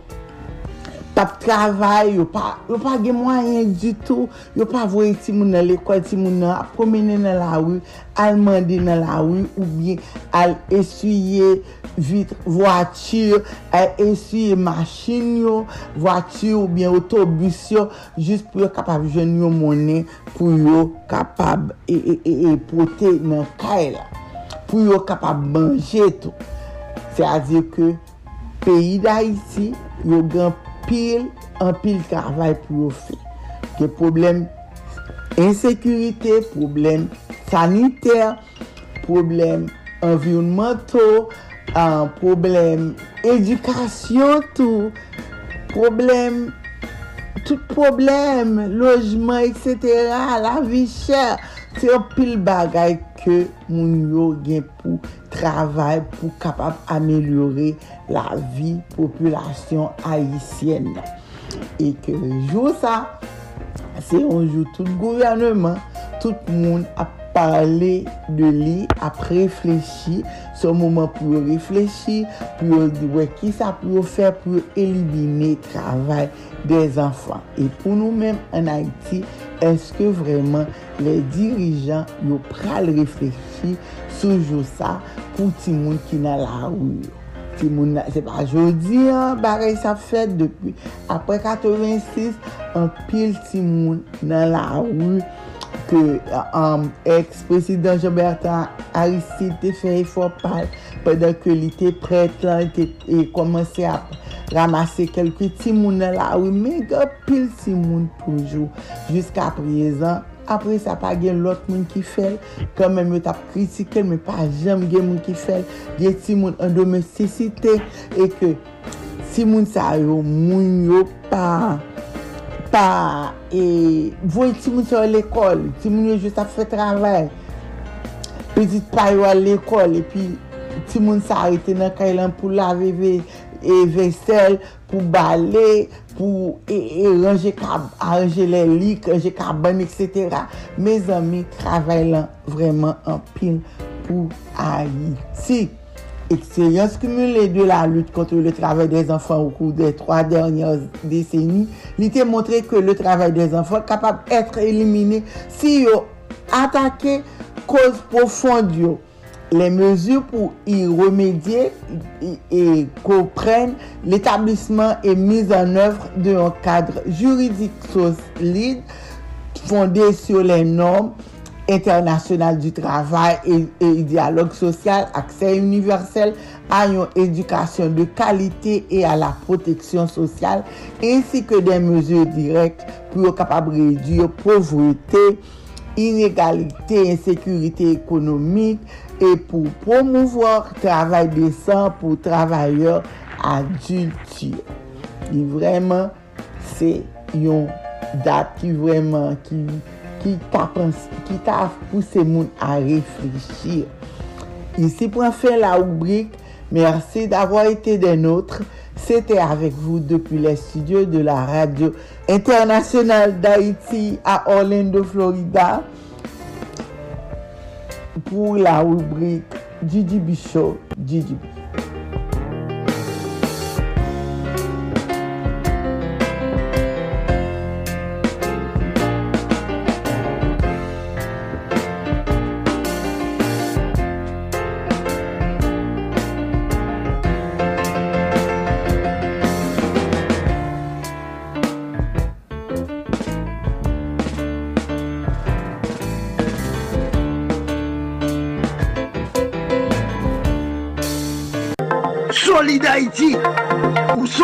pap travay, yo pa, pa gen mwanyen di tou, yo pa voye ti moun nan l'ekol, ti moun nan ap promene nan la wu, al mande nan la wu, ou bien al esuye vitre, vwature, al esuye masin yo, vwature ou bien otobus yo, jist pou yo kapab jen yo mounen, pou yo kapab e, e, e, e pote nan kay la, pou yo kapab manje tou. Se a zi ke peyi da iti, yo gen pil, an pil karvay pou yo fe. Ke problem insekurite, problem saniter, problem environmento, an problem edukasyon tou, problem, tout problem, lojman, etc. La vi chèr, se yon pil bagay ke moun yo gen pou travay pou kapap amelyore la vi populasyon Haitienne. E ke jou sa, se yon jou tout gouvernement, tout moun ap pale de li, ap reflechi, son mouman pou yo reflechi, pou yo diwe ki sa pou yo fe, pou yo elimine travay des anfan. E pou nou men an Haiti, eske vreman le dirijan yo pral reflechi soujou sa pou ti moun ki nan la ou yo. ti moun nan, se pa jodi an, bagay sa fet depi. Apre 86, an pil ti moun nan la ou, ke um, euh, euh, ex-president Jean-Bertrand Aristide te fey fopal, pedan ke li te pret lan, te e komanse ap ramase kelke ti moun nan la ou, mega pil ti moun toujou. Jiska prezan, Apre sa pa gen lot moun ki fel, kanmen yo tap kritikel, men pa jem gen moun ki fel, gen ti moun an domestisite, e ke ti moun sa yo, moun yo pa, pa, e voy ti moun sa yo l'ekol, ti moun yo jous ap fe travay, petit pa yo al l'ekol, e pi ti moun sa yo te nan kailan pou laveve, e vesel, pou bale, pou e, e ranger kab, ranger le lik, ranger kaban, etc. Me zami, travay lan vreman an pil pou Haiti. Ekseryans kumule de la lout kontre le travay des anfan ou kou de 3 dernyan deseni, li te montre ke le travay des anfan kapab etre elimine si yo atake koz profond yo. les mesures pour y remédier et qu'au prenne l'établissement et mise en œuvre d'un cadre juridique solide fondé sur les normes internationales du travail et, et dialogue social, accès universel à une éducation de qualité et à la protection sociale, ainsi que des mesures directes pour capable réduire pauvreté, inégalité, insécurité économique, e pou promouvoir travay desan pou travayor adulti. Li vreman se yon dat ki vreman ki, ki ta, ta pousse moun a reflechir. Isi pou an fe la oubrik, merci d'avoir été des nôtres. C'était avec vous depuis les studios de la radio internationale d'Haïti à Orlando, Florida. Pour la rubrique Gigi Bichot, Gigi solide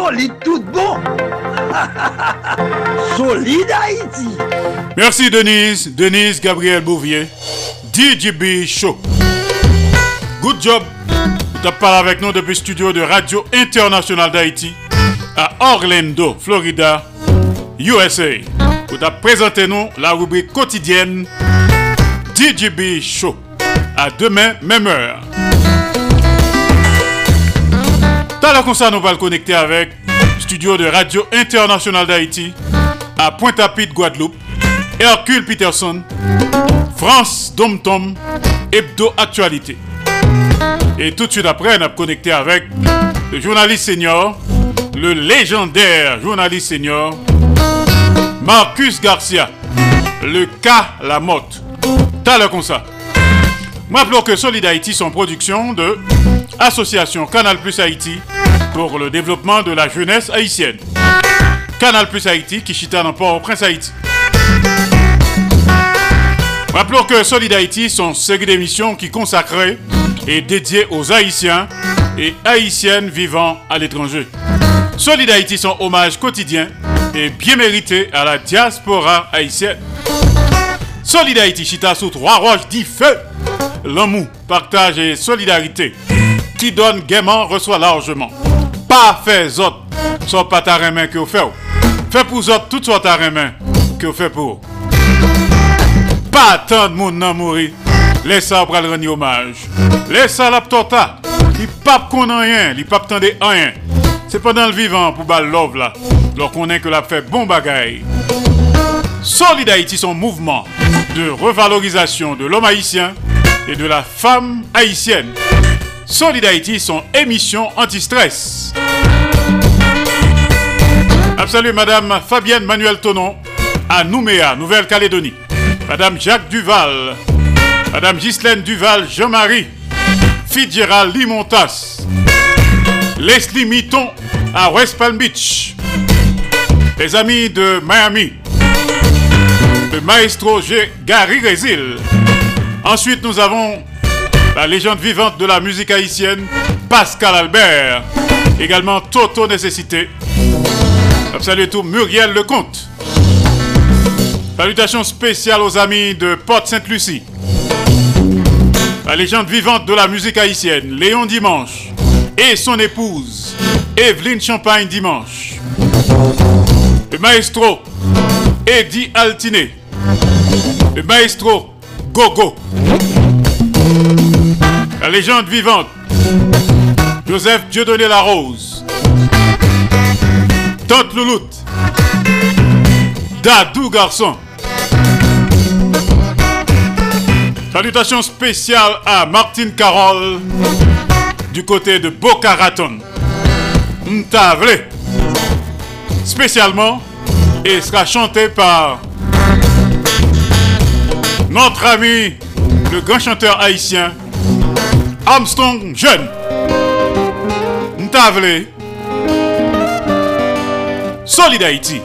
solide tout bon. solide Haïti. Merci Denise, Denise Gabriel Bouvier, DJB Show. Good job. Tu parlé avec nous depuis studio de Radio International d'Haïti à Orlando, Florida, USA. Tu as présenté nous la rubrique quotidienne DJB Show. À demain, même heure. Comme ça, nous allons le connecter avec studio de Radio International d'Haïti à Pointe-à-Pitre, Guadeloupe, Hercule Peterson, France Dom Tom, Hebdo Actualité. Et tout de suite après, on a connecté avec le journaliste senior, le légendaire journaliste senior, Marcus Garcia, le cas La Motte. T'as comme ça. Rappelons que Solid Haïti sont production de Association Canal Plus Haïti pour le développement de la jeunesse haïtienne. Canal Plus Haïti qui chita dans Port-au-Prince Haïti. Rappelons que Solid Haïti sont série d'émissions qui consacrées et dédiées aux Haïtiens et Haïtiennes vivant à l'étranger. Solid Haïti sont hommage quotidien et bien mérité à la diaspora haïtienne. Solid Haïti chita sous trois roches dit feu. L'amour, partage et solidarité qui donne gaiement reçoit largement. Pas fait autres, soit pas ta main que vous faites. Fait pour autres, tout soit ta main que vous faites pour. pas tant de monde nan mouri. Laisse ça pour le rendre hommage. Laisse ça la torta. Il pas qu'on rien, il pas tendre rien. C'est pas dans le vivant pour bal love là. Alors qu'on est que la fait bon bagaille. Solid Haïti, son mouvement de revalorisation de l'homme haïtien et de la femme haïtienne. Solid Haïti, son émission anti-stress. Salut Madame Fabienne Manuel Tonon à Nouméa, Nouvelle-Calédonie. Madame Jacques Duval. Madame Ghislaine Duval Jean-Marie. Fitzgerald Limontas. Leslie Mitton à West Palm Beach. Les amis de Miami. Le maestro G. Gary Résil. Ensuite, nous avons la légende vivante de la musique haïtienne, Pascal Albert. Également Toto Nécessité. Salut tout Muriel Lecomte. Salutations spéciales aux amis de Porte-Sainte-Lucie. La légende vivante de la musique haïtienne, Léon Dimanche. Et son épouse, Evelyne Champagne Dimanche. Le maestro, Eddie Altiné. Le maestro, Gogo. La légende vivante, Joseph Dieudonné Larose. Tante Louloute. Dadou Garçon. Salutations spéciales à Martine Carole du côté de Boca Raton. M'tavle. Spécialement et sera chanté par notre ami le grand chanteur haïtien Armstrong jeune. Ntavle. Solid Haïti.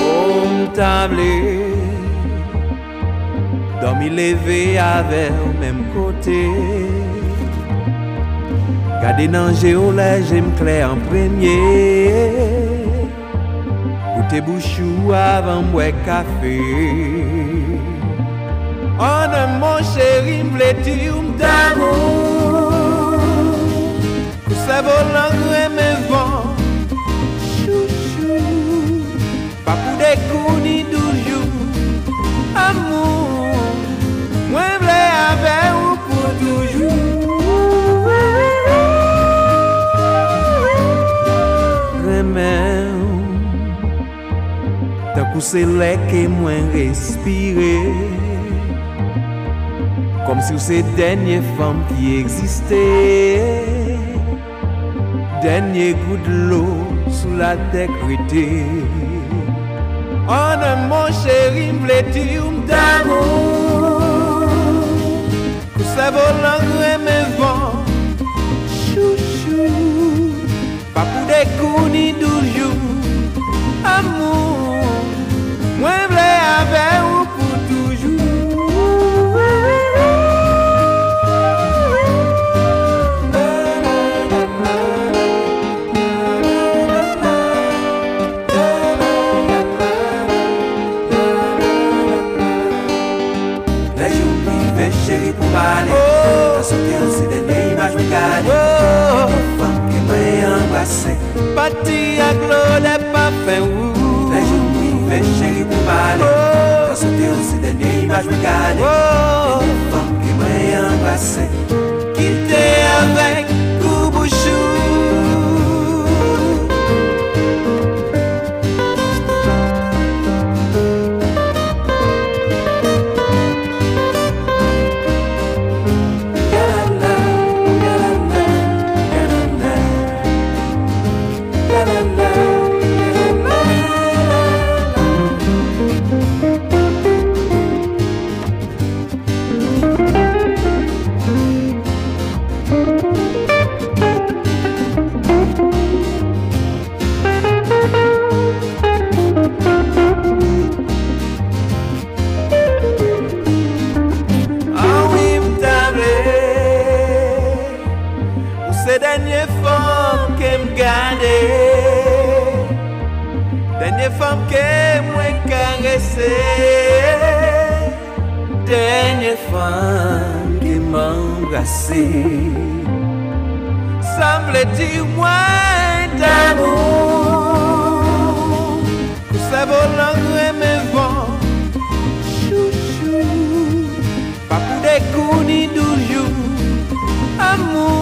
Oh, m'tavle. Dans mi levé avec même côté. Gade nan geolè, jèm clé en premier. Goûter bouchou avant mouais café. An an mon chéri mble ti oum d'amou Kousa volan reme van Chouchou. Pa pou dekou ni doujou Amou Mwen vle ave ou pou toujou Reme ou. Takou se leke mwen respire. Comme si c'est dernière femme qui existait Dernier coup de l'eau sous la décrétée Oh non mon chéri dire d'amour? Que ça volant mes vents Chouchou. Pas pour des coups ni toujours Amour. Moi m'vle avec embrassé. Parti à Claude et pas fait ou Les jours privés, chérie, pour m'aller. T'as sauté aussi des vieilles images, me garder. Femme qui m'a embrassé. Quitté avec se Denye fan ki m'embrase Samble di mwen d'amou Kou sa volan reme van Chouchou. Pa pou dekou ni doujou Amou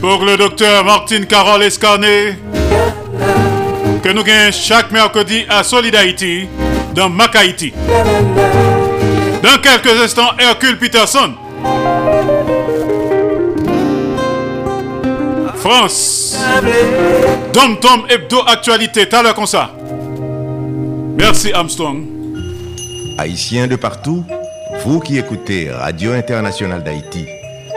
pour le docteur Martin Carole Escarné que nous gagnons chaque mercredi à Solid dans Mac Haïti. Dans quelques instants, Hercule Peterson. France. Dom Tom Hebdo Actualité, t'as l'heure comme ça. Merci Armstrong. Haïtiens de partout, vous qui écoutez Radio Internationale d'Haïti,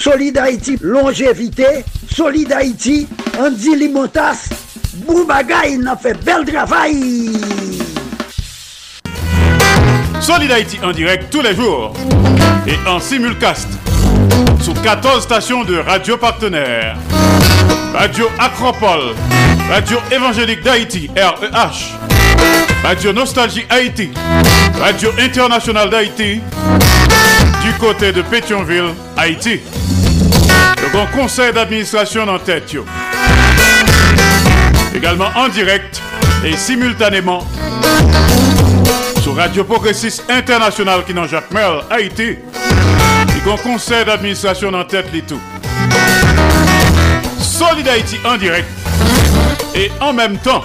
Solid Haïti, longévité. Solid Haïti, Andy Limotas. Boubagaï, n'a fait bel travail. Solid Haïti en direct tous les jours et en simulcast sur 14 stations de radio partenaires. Radio Acropole, Radio Évangélique d'Haïti, REH, Radio Nostalgie Haïti, Radio Internationale d'Haïti, du côté de Pétionville, Haïti. Le grand conseil d'administration en tête. Également en direct et simultanément sur Radio Progressiste International qui dans Jacques Merle, Haïti. Et grand conseil d'administration en tête tout. Solid Haïti en direct et en même temps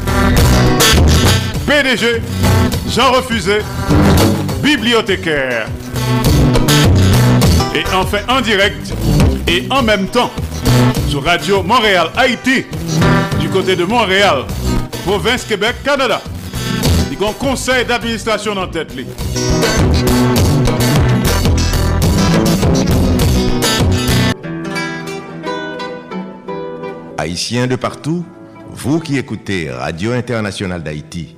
PDG Jean Refusé, bibliothécaire. Et enfin en direct et en même temps sur Radio Montréal Haïti du côté de Montréal, province Québec, Canada. Il y un conseil d'administration en tête. Haïtiens de partout, vous qui écoutez Radio Internationale d'Haïti,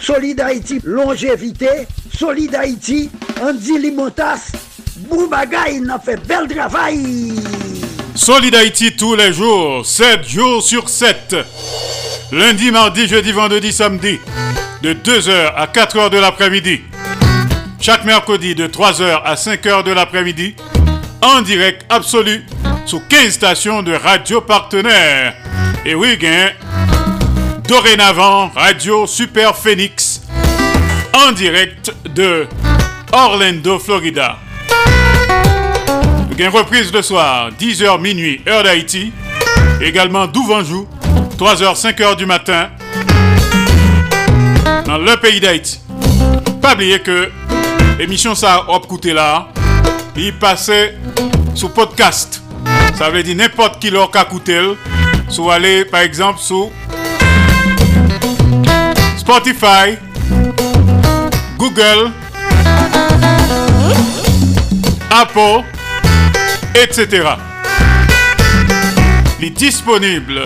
Solid longévité. Solid Haïti, Andy Limotas. Boubagaï, n'a fait bel travail. Solid Haïti tous les jours, 7 jours sur 7. Lundi, mardi, jeudi, vendredi, samedi, de 2h à 4h de l'après-midi. Chaque mercredi, de 3h à 5h de l'après-midi, en direct absolu, sous 15 stations de radio partenaires. Et oui, gain, dorénavant, Radio Super Phoenix, en direct de Orlando, Florida. Une reprise le soir, 10h minuit, heure d'Haïti. Également d'Ouvanjou, 3h, 5h du matin, dans le pays d'Haïti. Pas oublier que l'émission ça a coûté là, il passait sous podcast. Ça veut dire n'importe qui leur qu'a coûté, soit aller par exemple sous Spotify, Google, Apple, etc. Il est disponible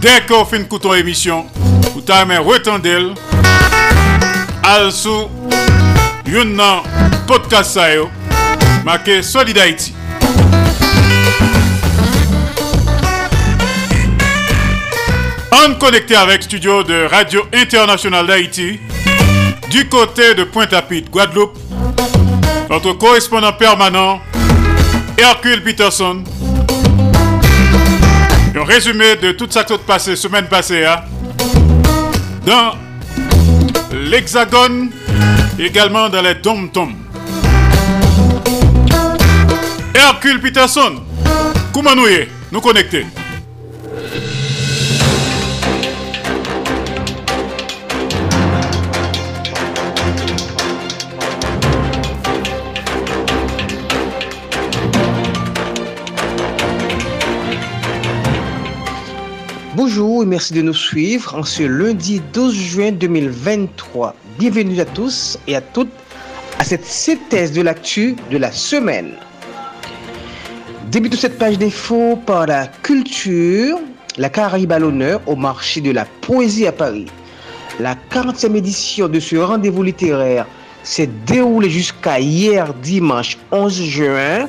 dès qu'on fait une couton émission. Vous t'avez retendel al sous podcast marqué Solid. On connecté avec studio de Radio Internationale d'Haïti du côté de Pointe-à-Pitre, Guadeloupe. Notre correspondant permanent, Hercule Peterson. Un résumé de tout ça qui s'est passé semaine passée hein, dans l'Hexagone, également dans les dom-toms. Hercule Peterson, comment nous y est? Nous connecter. Bonjour et merci de nous suivre en ce lundi 12 juin 2023. Bienvenue à tous et à toutes à cette synthèse de l'actu de la semaine. Débutons cette page d'infos par la culture, la Caraïbe à l'honneur au marché de la poésie à Paris. La 40e édition de ce rendez-vous littéraire s'est déroulée jusqu'à hier dimanche 11 juin,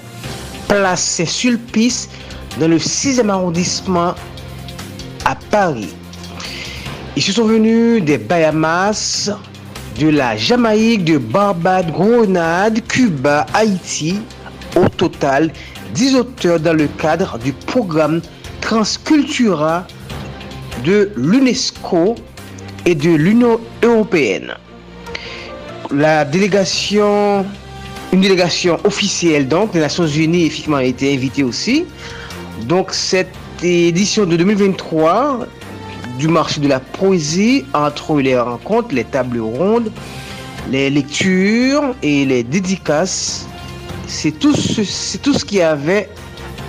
place Saint-Sulpice dans le 6e arrondissement à Paris. Ils se sont venus des Bahamas, de la Jamaïque, de Barbade, Grenade, Cuba, Haïti. Au total, 10 auteurs dans le cadre du programme Transcultura de l'UNESCO et de l'Union européenne. La délégation, une délégation officielle donc des Nations Unies effectivement a été invitée aussi. Donc cette édition de 2023 du marché de la poésie entre les rencontres, les tables rondes, les lectures et les dédicaces. C'est tout ce, c'est tout ce qu'il y avait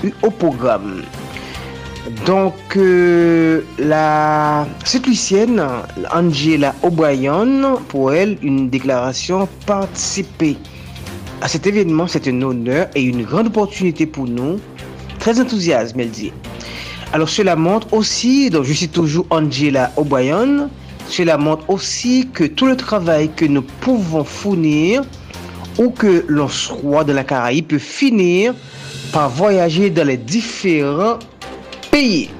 eu au programme. Donc, euh, la Saint-Lucienne, Angela O'Brien, pour elle, une déclaration participer à cet événement, c'est un honneur et une grande opportunité pour nous. Très enthousiasme, elle dit. Alors cela montre aussi, donc je suis toujours Angela O'Brien, cela montre aussi que tout le travail que nous pouvons fournir ou que l'on soit dans la Caraïbe peut finir par voyager dans les différents pays.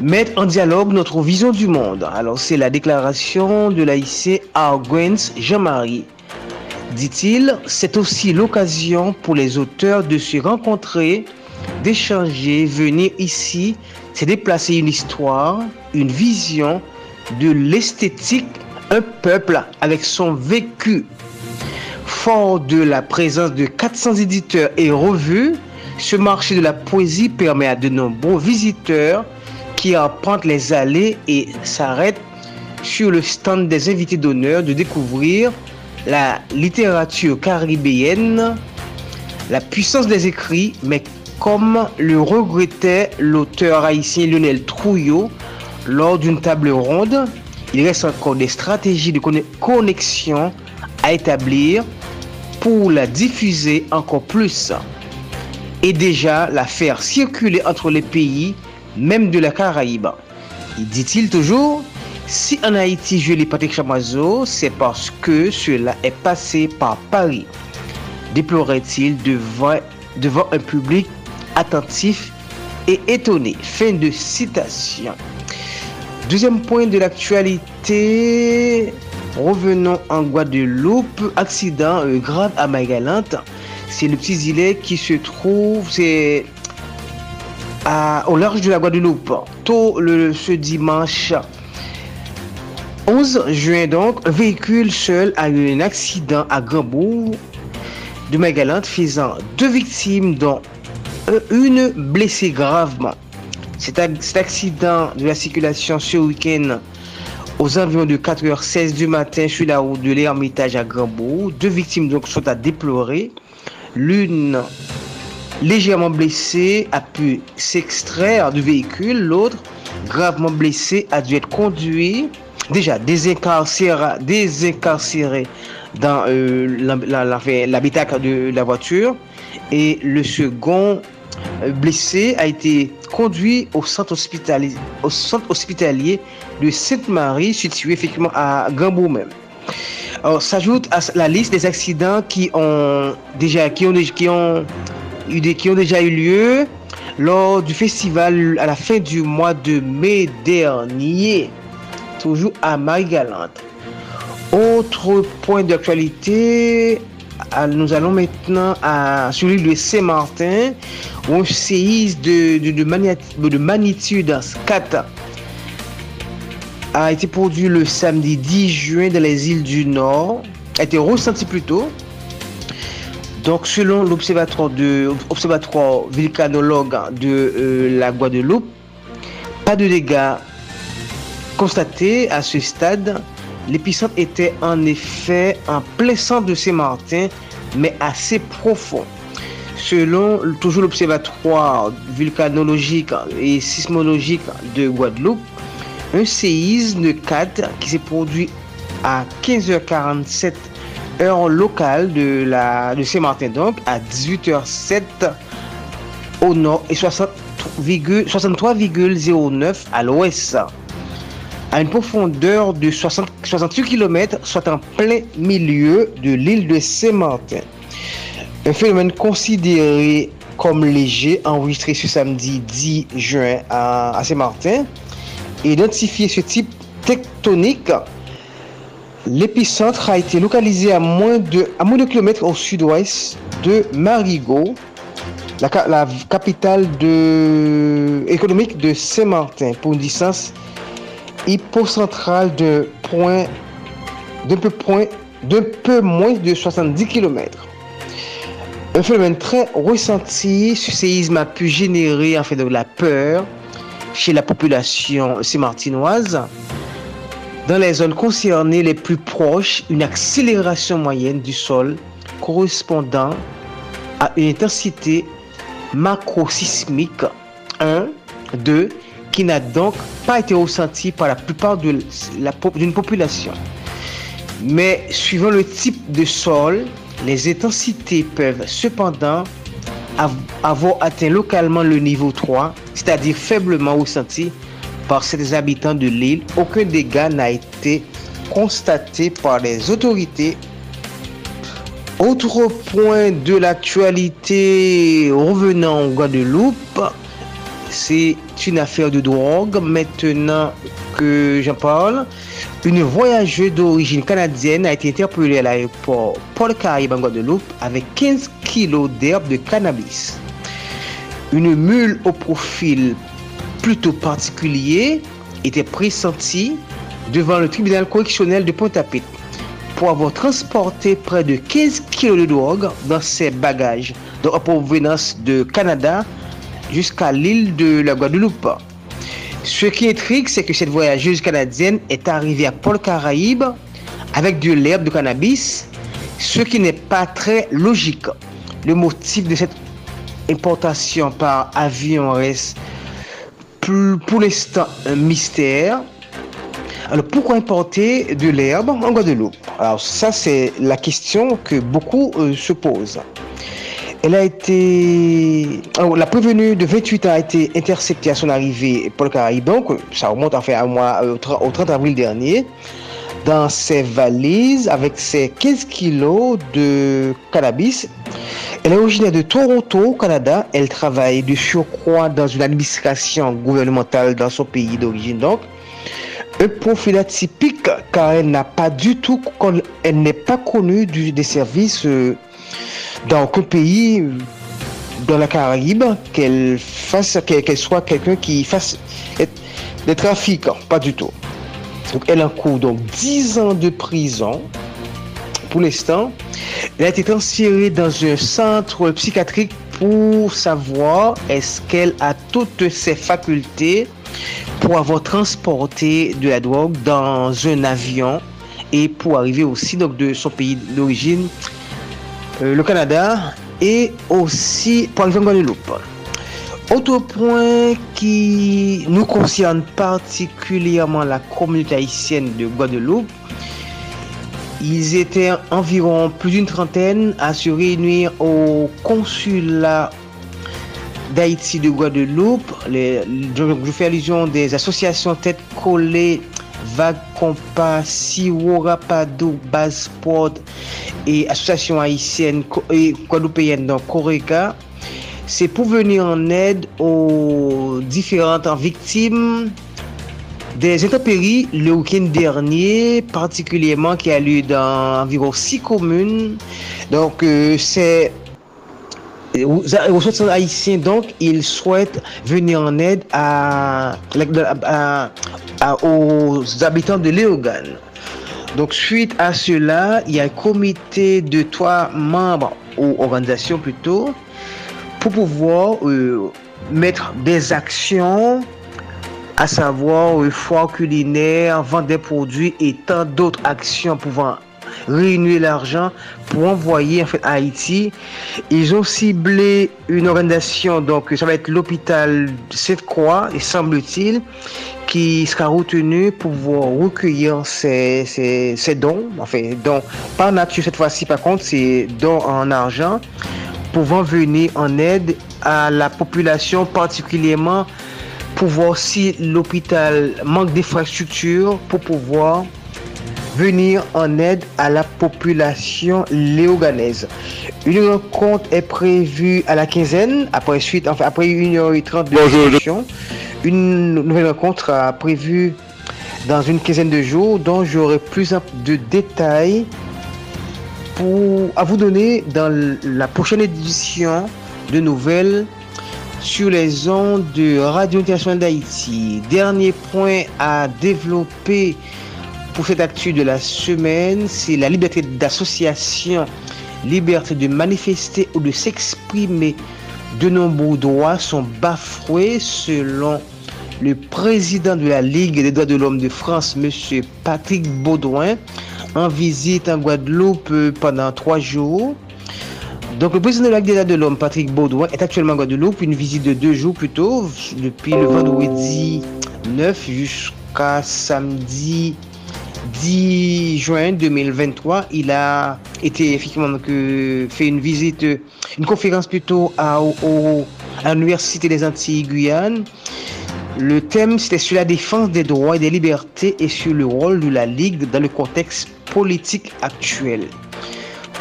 Mettre en dialogue notre vision du monde. Alors c'est la déclaration de l'AIC Arguens Jean-Marie. Dit-il, c'est aussi l'occasion pour les auteurs de se rencontrer d'échanger, venir ici, c'est déplacer une histoire, une vision, de l'esthétique un peuple avec son vécu. Fort de la présence de 400 éditeurs et revues, ce marché de la poésie permet à de nombreux visiteurs qui arpentent les allées et s'arrêtent sur le stand des invités d'honneur de découvrir la littérature caribéenne, la puissance des écrits, mais comme le regrettait l'auteur haïtien Lionel Trouillot lors d'une table ronde, il reste encore des stratégies de connexion à établir pour la diffuser encore plus et déjà la faire circuler entre les pays, même de la Caraïbe. Dit-il toujours, si en Haïti je lis Patrick Chamazo, c'est parce que cela est passé par Paris. Déplorait-il devant un public attentif et étonné. Fin de citation. Deuxième point de l'actualité. Revenons en Guadeloupe. Accident euh, grave à Magalante. C'est le petit îlet qui se trouve au large de la Guadeloupe. Tôt ce dimanche 11 juin donc, véhicule seul a eu un accident à Grambourg de Magalante faisant deux victimes dont une blessée gravement. Cet, accident de la circulation ce week-end aux environs de 4h16 du matin sur la route de l'Ermitage à Grambourg. Deux victimes donc sont à déplorer. L'une légèrement blessée a pu s'extraire du véhicule. L'autre, gravement blessée, a dû être conduit, déjà désincarcéré, désincarcéré dans euh, l'habitacle de la voiture. Et le second euh, blessé a été conduit au centre hospitalier, de Sainte-Marie, situé effectivement à Gambourg même. Alors, s'ajoute à la liste des accidents qui ont déjà, qui ont, qui ont déjà eu lieu lors du festival à la fin du mois de mai dernier, toujours à Marie-Galante. Autre point d'actualité, nous allons maintenant à, sur l'île de Saint-Martin, où un séisme de, de, magnitude 4 a été produit le samedi 10 juin dans les îles du Nord, a été ressenti plus tôt. Donc, selon l'observatoire de observatoire volcanologue de euh, la Guadeloupe, pas de dégâts constatés à ce stade L'épicentre était en effet en plein centre de Saint-Martin, mais assez profond. Selon toujours l'Observatoire vulcanologique et sismologique de Guadeloupe, un séisme 4 qui s'est produit à 15h47 heure locale de, la, de Saint-Martin, donc à 18h07 au nord et 63,09 à l'ouest à une profondeur de 68 km, soit en plein milieu de l'île de Saint-Martin. Un phénomène considéré comme léger, enregistré ce samedi 10 juin à, Saint-Martin. Identifié ce type tectonique, l'épicentre a été localisé à moins de, à moins de kilomètres au sud-ouest de Marigot, la, capitale économique de Saint-Martin, pour une distance hypocentral de point de peu, point, de peu moins de 70 km. Un phénomène très ressenti, ce séisme a pu générer en fait de la peur chez la population martinoise. Dans les zones concernées les plus proches, une accélération moyenne du sol correspondant à une intensité macro-sismique 1, 2 qui n'a donc pas été ressenti par la plupart d'une population. Mais suivant le type de sol, les intensités peuvent cependant avoir atteint localement le niveau 3, c'est-à-dire faiblement ressenti par ces habitants de l'île. Aucun dégât n'a été constaté par les autorités. Autre point de l'actualité revenant au Guadeloupe, c'est une affaire de drogue. Maintenant que j'en parle, une voyageuse d'origine canadienne a été interpellée à l'aéroport Paul Caraïbe en Guadeloupe avec 15 kilos d'herbe de cannabis. Une mule au profil plutôt particulier était pressentie devant le tribunal correctionnel de Pointe-à-Pitre pour avoir transporté près de 15 kg de drogue dans ses bagages, en provenance de Canada jusqu'à l'île de la Guadeloupe. Ce qui triste, c'est que cette voyageuse canadienne est arrivée à Pôle Caraïbe avec de l'herbe de cannabis, ce qui n'est pas très logique. Le motif de cette importation par avion reste pour l'instant un mystère. Alors pourquoi importer de l'herbe en Guadeloupe? Alors ça c'est la question que beaucoup euh, se posent. Elle a été. alors, la prévenue de 28 ans a été interceptée à son arrivée pour le Caraïbe. Donc, ça remonte en fait à moi, euh, au 30 au 30 avril dernier. Dans ses valises avec ses 15 kilos de cannabis. Elle est originaire de Toronto, au Canada. Elle travaille de surcroît dans une administration gouvernementale dans son pays d'origine. Donc, un profil atypique car elle pas du tout, n'est pas connue des services euh, dans aucun pays dans la Caraïbe qu'elle fasse, qu'elle soit quelqu'un qui fasse des trafiquants, pas du tout. Donc elle encourt donc 10 ans de prison pour l'instant. Elle a été transférée dans un centre psychiatrique pour savoir est-ce qu'elle a toutes ses facultés pour avoir transporté de la drogue dans un avion et pour arriver aussi donc de son pays d'origine, le Canada, et aussi pour en Guadeloupe. Autre point qui nous concerne particulièrement la communauté haïtienne de Guadeloupe, ils étaient environ plus d'une trentaine à se réunir au consulat d'Haïti de Guadeloupe. Je, je fais allusion des associations tête collée, Vague Compas, Siro Rapado, Bazport et Association Haïtienne et Guadeloupéenne non, dans Coreca. C'est pour venir en aide aux différentes victimes des intempéries le week-end dernier, particulièrement qui a lieu dans environ six communes. Donc, euh, c'est ressortissants haïtiens, donc, ils souhaitent venir en aide aux habitants de Léogane. Donc, suite à cela, il y a un comité de trois membres, ou organisations plutôt, pour pouvoir euh, mettre des actions à savoir euh, foire culinaire, vente des produits et tant d'autres actions pouvant réunir l'argent pour envoyer en fait à Haïti. Ils ont ciblé une organisation, donc ça va être l'hôpital Sainte-Croix, et semble-t-il, qui sera retenu pour pouvoir recueillir ces, dons, enfin dons, en nature cette fois-ci par contre, c'est dons en argent, pouvant venir en aide à la population particulièrement pour voir si l'hôpital manque d'infrastructures pour pouvoir venir en aide à la population léoganaise. Une rencontre est prévue à la quinzaine, après suite, enfin après 1h30 de discussion. Une nouvelle rencontre prévue dans une quinzaine de jours, dont j'aurai plus de détails pour, à vous donner dans la prochaine édition de nouvelles sur les ondes de Radio Internationale d'Haïti. Dernier point à développer pour cette actu de la semaine, c'est la liberté d'association, liberté de manifester ou de s'exprimer. De nombreux droits sont bafoués selon le président de la Ligue des droits de l'homme de France, M. Patrick Baudouin, en visite en Guadeloupe pendant trois jours. Donc le président de la Ligue des droits de l'homme, Patrick Baudouin, est actuellement en Guadeloupe, une visite de deux jours plutôt, depuis le vendredi 9 jusqu'à samedi 10 juin 2023. Il a été effectivement donc, euh, fait une visite, euh, une conférence plutôt à, l'Université des Antilles Guyane. Le thème, c'était sur la défense des droits et des libertés et sur le rôle de la Ligue dans le contexte politique actuel.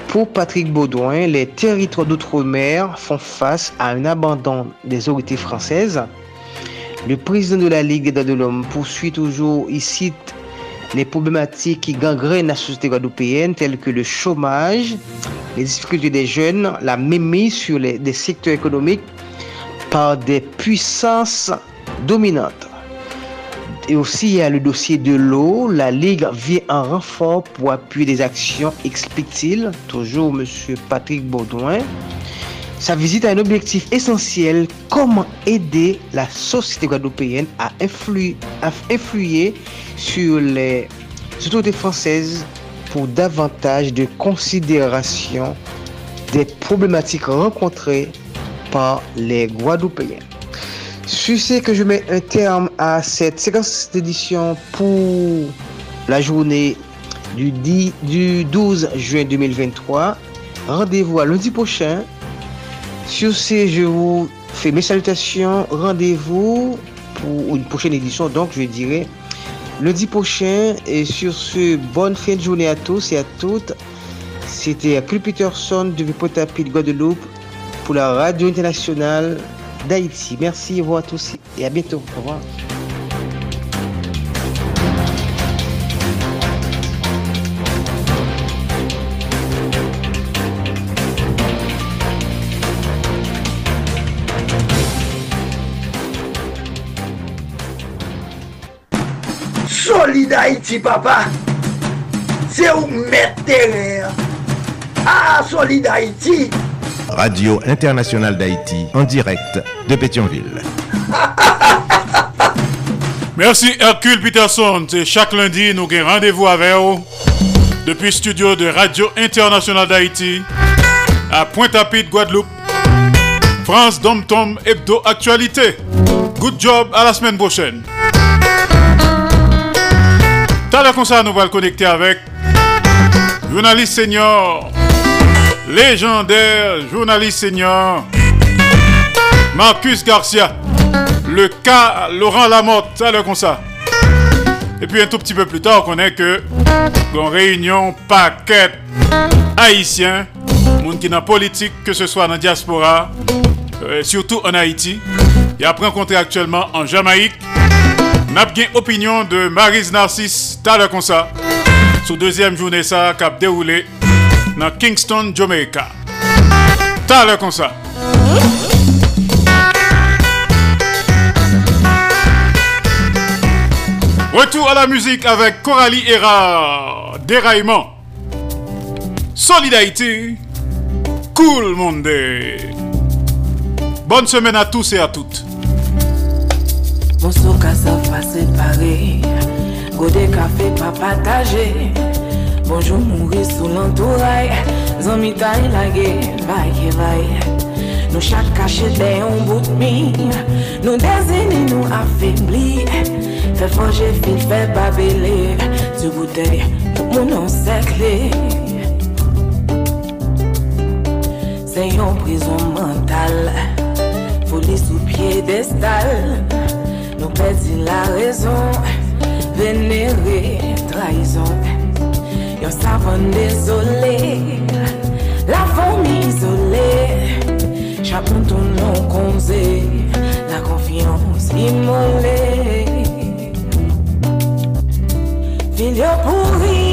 Pour Patrick Baudouin, les territoires d'outre-mer font face à un abandon des autorités françaises. Le président de la Ligue des droits de l'homme poursuit toujours, il cite les problématiques qui gangrènent la société guadeloupéenne, telles que le chômage, les difficultés des jeunes, la mémise sur les, des secteurs économiques par des puissances dominantes. Et aussi, il y a le dossier de l'eau. La Ligue vient en renfort pour appuyer des actions, explique-t-il. Toujours M. Patrick Baudouin. Sa visite a un objectif essentiel, comment aider la société guadeloupéenne à influer, à influer sur les autorités françaises pour davantage de considération des problématiques rencontrées par les Guadeloupéens. Je sais que je mets un terme à cette séquence d'édition pour la journée du, 10 du 12 juin 2023. Rendez-vous à lundi prochain. Sur ce, je vous fais mes salutations. Rendez-vous pour une prochaine édition, donc je dirais lundi prochain. Et sur ce, bonne fin de journée à tous et à toutes. C'était Chris Peterson de Potapie de Guadeloupe pour la radio internationale d'Haïti. Merci, au revoir à tous et à bientôt. Au revoir. Solid Haïti, papa. C'est où mettre terre. Ah, Solid Haïti. Radio Internationale d'Haïti, en direct de Pétionville. Merci Hercule Peterson. C'est chaque lundi, nous avons rendez-vous avec vous depuis le studio de Radio Internationale d'Haïti à Pointe-à-Pitre, Guadeloupe. France Dom Tom Hebdo Actualité. Good job, à la semaine prochaine. Comme ça, nous allons connecter avec journaliste senior, légendaire journaliste senior, Marcus Garcia, le cas Laurent Lamotte, ça le comme ça. Et puis un tout petit peu plus tard, on connaît que dans réunion paquet haïtien, monde qui dans politique, que ce soit dans la diaspora, euh, surtout en Haïti, et après rencontré actuellement en Jamaïque. N'a opinion de Marise Narcisse, t'as comme ça, sous deuxième journée ça, a déroulé dans Kingston, Jamaica. T'as comme ça. Retour à la musique avec Coralie Hera, Déraillement. Solidarité, Cool Monde. Bonne semaine à tous et à toutes. Monsou ka sa fase pare Gode kafe pa pataje. Bonjou mouri sou lantouray Zanmi ta e ilage Vaye vaye Nou chak kache de yon bout mi. Nou dezini nou afibli Fè fange fil fè babele. Sou bouteye tout moun ansekle. Se yon prizon mental. Foli sou pye destal Nou pedi la rezon Venere traizon Yon savon dezolé La fon izolé Chapon ton non konze La konfians imolé Vil yo pouri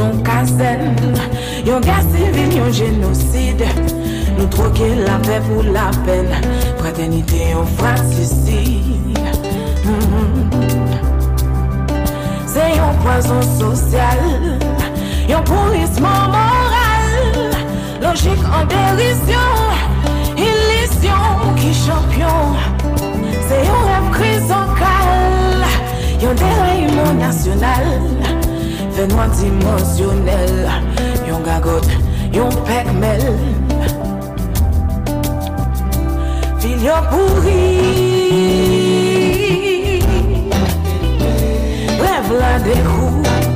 non kazen Yon gaz civil, yon génocide. Nous troquer la paix pour la peine. Fraternité, yon fratricide. C'est yon poison social. Yon pourrissement moral. Logique en dérision. Illusion qui champion. C'est yon rêve chrysocal. Yon déraillement national Evenman dimosyonel Yon gagot, yon pekmel. Fil yon pouri Rev la dekou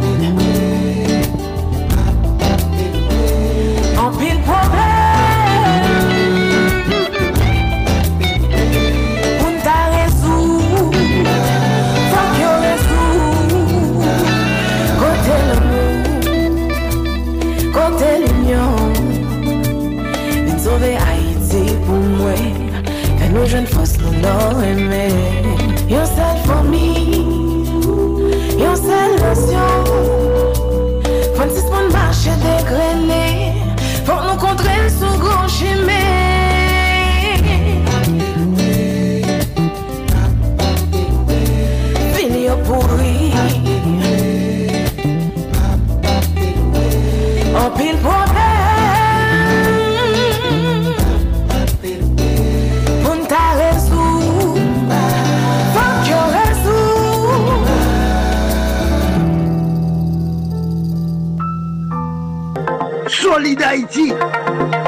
force nous Solide Haïti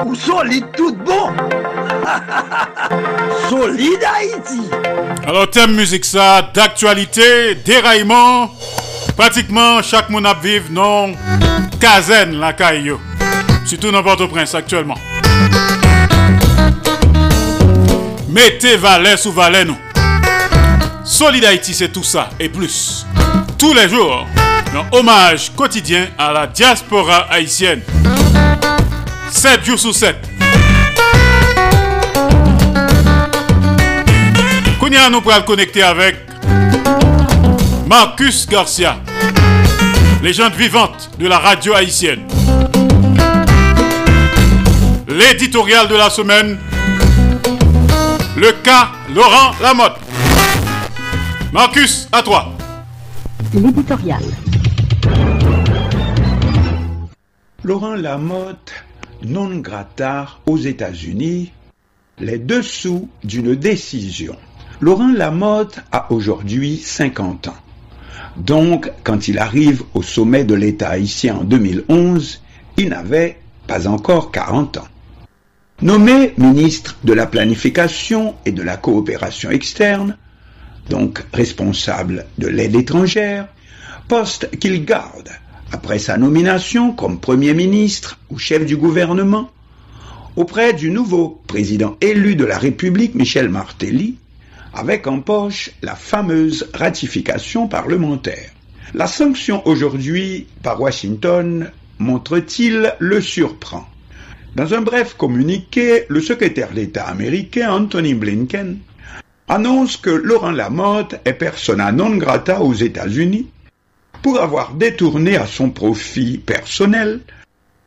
ou solide tout bon Solide Haïti Alors, thème musique ça, d'actualité, déraillement. Pratiquement chaque monde vive non casen la caillou. Surtout dans Port-au-Prince actuellement. Mettez valet sous valet nous. Solid Haïti c'est tout ça et plus. Tous les jours, un hommage quotidien à la diaspora haïtienne. 7 jours sur 7. Kounia nous pourra le connecter avec Marcus Garcia, légende vivante de la radio haïtienne. L'éditorial de la semaine, le cas Laurent Lamotte. Marcus, à toi. L'éditorial. Laurent Lamotte, non grata aux États-Unis, les dessous d'une décision. Laurent Lamotte a aujourd'hui 50 ans. Donc, quand il arrive au sommet de l'État haïtien en 2011, il n'avait pas encore 40 ans. Nommé ministre de la Planification et de la Coopération externe, donc responsable de l'aide étrangère, poste qu'il garde après sa nomination comme Premier ministre ou chef du gouvernement, auprès du nouveau président élu de la République, Michel Martelly, avec en poche la fameuse ratification parlementaire. La sanction aujourd'hui par Washington, montre-t-il, le surprend? Dans un bref communiqué, le secrétaire d'État américain Anthony Blinken annonce que Laurent Lamotte est persona non grata aux États-Unis pour avoir détourné à son profit personnel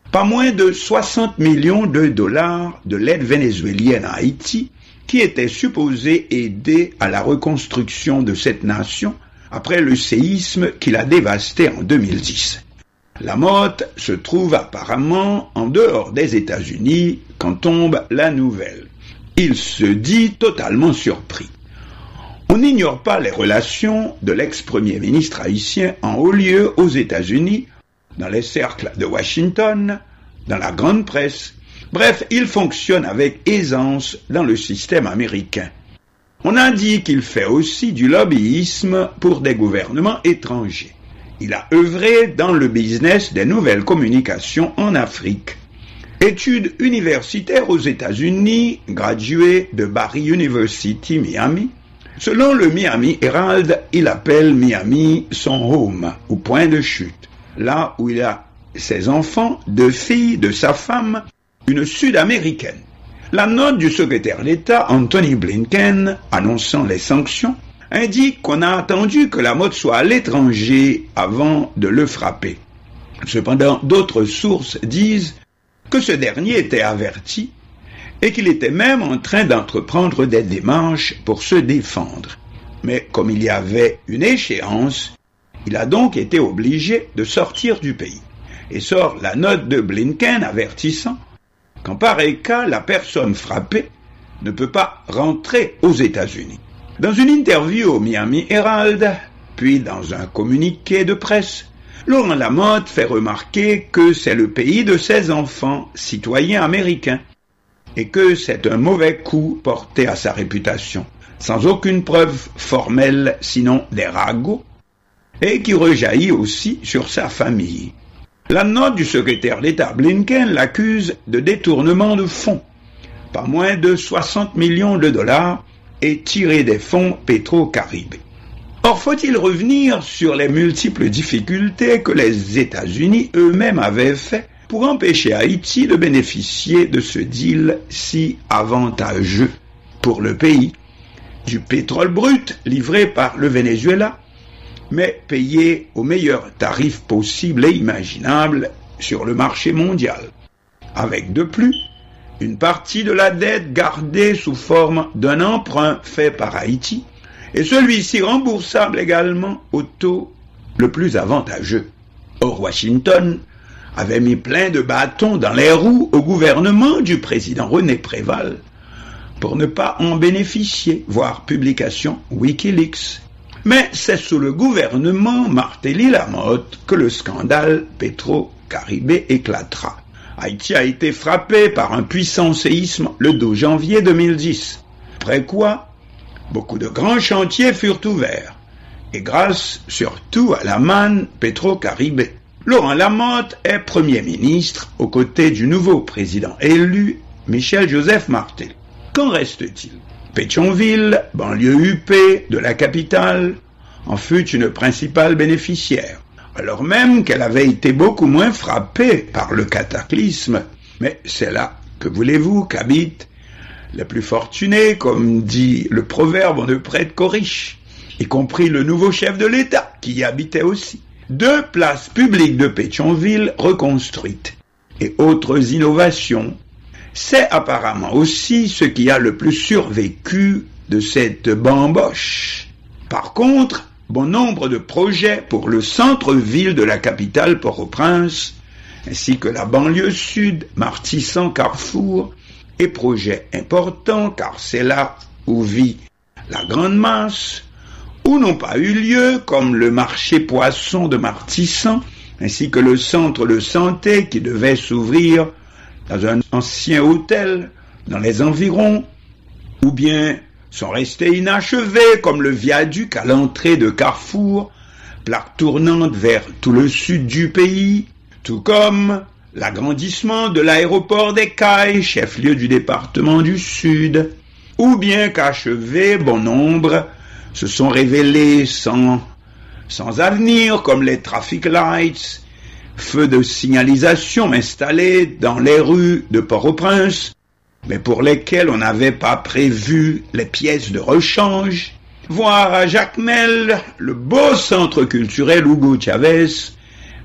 pas moins de 60 millions de dollars de l'aide vénézuélienne à Haïti qui était supposée aider à la reconstruction de cette nation après le séisme qui l'a dévastée en 2010. Lamotte se trouve apparemment en dehors des États-Unis quand tombe la nouvelle. Il se dit totalement surpris. On n'ignore pas les relations de l'ex-premier ministre haïtien en haut lieu aux États-Unis, dans les cercles de Washington, dans la grande presse. Bref, il fonctionne avec aisance dans le système américain. On a dit qu'il fait aussi du lobbyisme pour des gouvernements étrangers. Il a œuvré dans le business des nouvelles communications en Afrique. Études universitaires aux États-Unis, gradué de Barry University, Miami. Selon le Miami Herald, il appelle Miami son home, ou point de chute, là où il a ses enfants, deux filles de sa femme, une sud-américaine. La note du secrétaire d'État Anthony Blinken, annonçant les sanctions, indique qu'on a attendu que la mode soit à l'étranger avant de le frapper. Cependant, d'autres sources disent que ce dernier était averti et qu'il était même en train d'entreprendre des démarches pour se défendre. Mais comme il y avait une échéance, il a donc été obligé de sortir du pays. Et sort la note de Blinken avertissant qu'en pareil cas, la personne frappée ne peut pas rentrer aux États-Unis. Dans une interview au Miami Herald, puis dans un communiqué de presse, Laurent Lamotte fait remarquer que c'est le pays de ses enfants, citoyens américains, et que c'est un mauvais coup porté à sa réputation, sans aucune preuve formelle sinon des ragots, et qui rejaillit aussi sur sa famille. La note du secrétaire d'État Blinken l'accuse de détournement de fonds, pas moins de 60 millions de dollars, et tiré des fonds pétro-caribés. Or, faut-il revenir sur les multiples difficultés que les États-Unis eux-mêmes avaient fait pour empêcher Haïti de bénéficier de ce deal si avantageux pour le pays du pétrole brut livré par le Venezuela, mais payé au meilleur tarif possible et imaginable sur le marché mondial, avec de plus une partie de la dette gardée sous forme d'un emprunt fait par Haïti, et celui-ci remboursable également au taux le plus avantageux. Or, Washington avait mis plein de bâtons dans les roues au gouvernement du président René Préval pour ne pas en bénéficier, voire publication Wikileaks. Mais c'est sous le gouvernement Martelly-Lamotte que le scandale Petro-Caribé éclatera. Haïti a été frappé par un puissant séisme le 12 janvier 2010. Après quoi, beaucoup de grands chantiers furent ouverts. Et grâce surtout à la manne Petro-Caribé. Laurent Lamotte est Premier ministre aux côtés du nouveau président élu, Michel Joseph Martel. Qu'en reste-t-il? Pétionville, banlieue UP de la capitale, en fut une principale bénéficiaire, alors même qu'elle avait été beaucoup moins frappée par le cataclysme. Mais c'est là, que voulez-vous, qu'habite les plus fortunés, comme dit le proverbe, on ne prête qu'aux riches, y compris le nouveau chef de l'État, qui y habitait aussi. Deux places publiques de Pétionville reconstruites et autres innovations c'est apparemment aussi ce qui a le plus survécu de cette bamboche. Par contre, bon nombre de projets pour le centre-ville de la capitale Port-au-Prince, ainsi que la banlieue sud, Martissan, Carrefour, et projets importants car c'est là où vit la grande masse, ou n'ont pas eu lieu, comme le marché poisson de Martissan, ainsi que le centre de santé qui devait s'ouvrir dans un ancien hôtel dans les environs, ou bien sont restés inachevés comme le viaduc à l'entrée de Carrefour, plaque tournante vers tout le sud du pays, tout comme l'agrandissement de l'aéroport des Cailles, chef-lieu du département du Sud, ou bien qu'achevés, bon nombre se sont révélés sans, sans avenir, comme les traffic lights, feux de signalisation installés dans les rues de Port-au-Prince, mais pour lesquels on n'avait pas prévu les pièces de rechange, voir à Jacmel le beau centre culturel Hugo Chavez,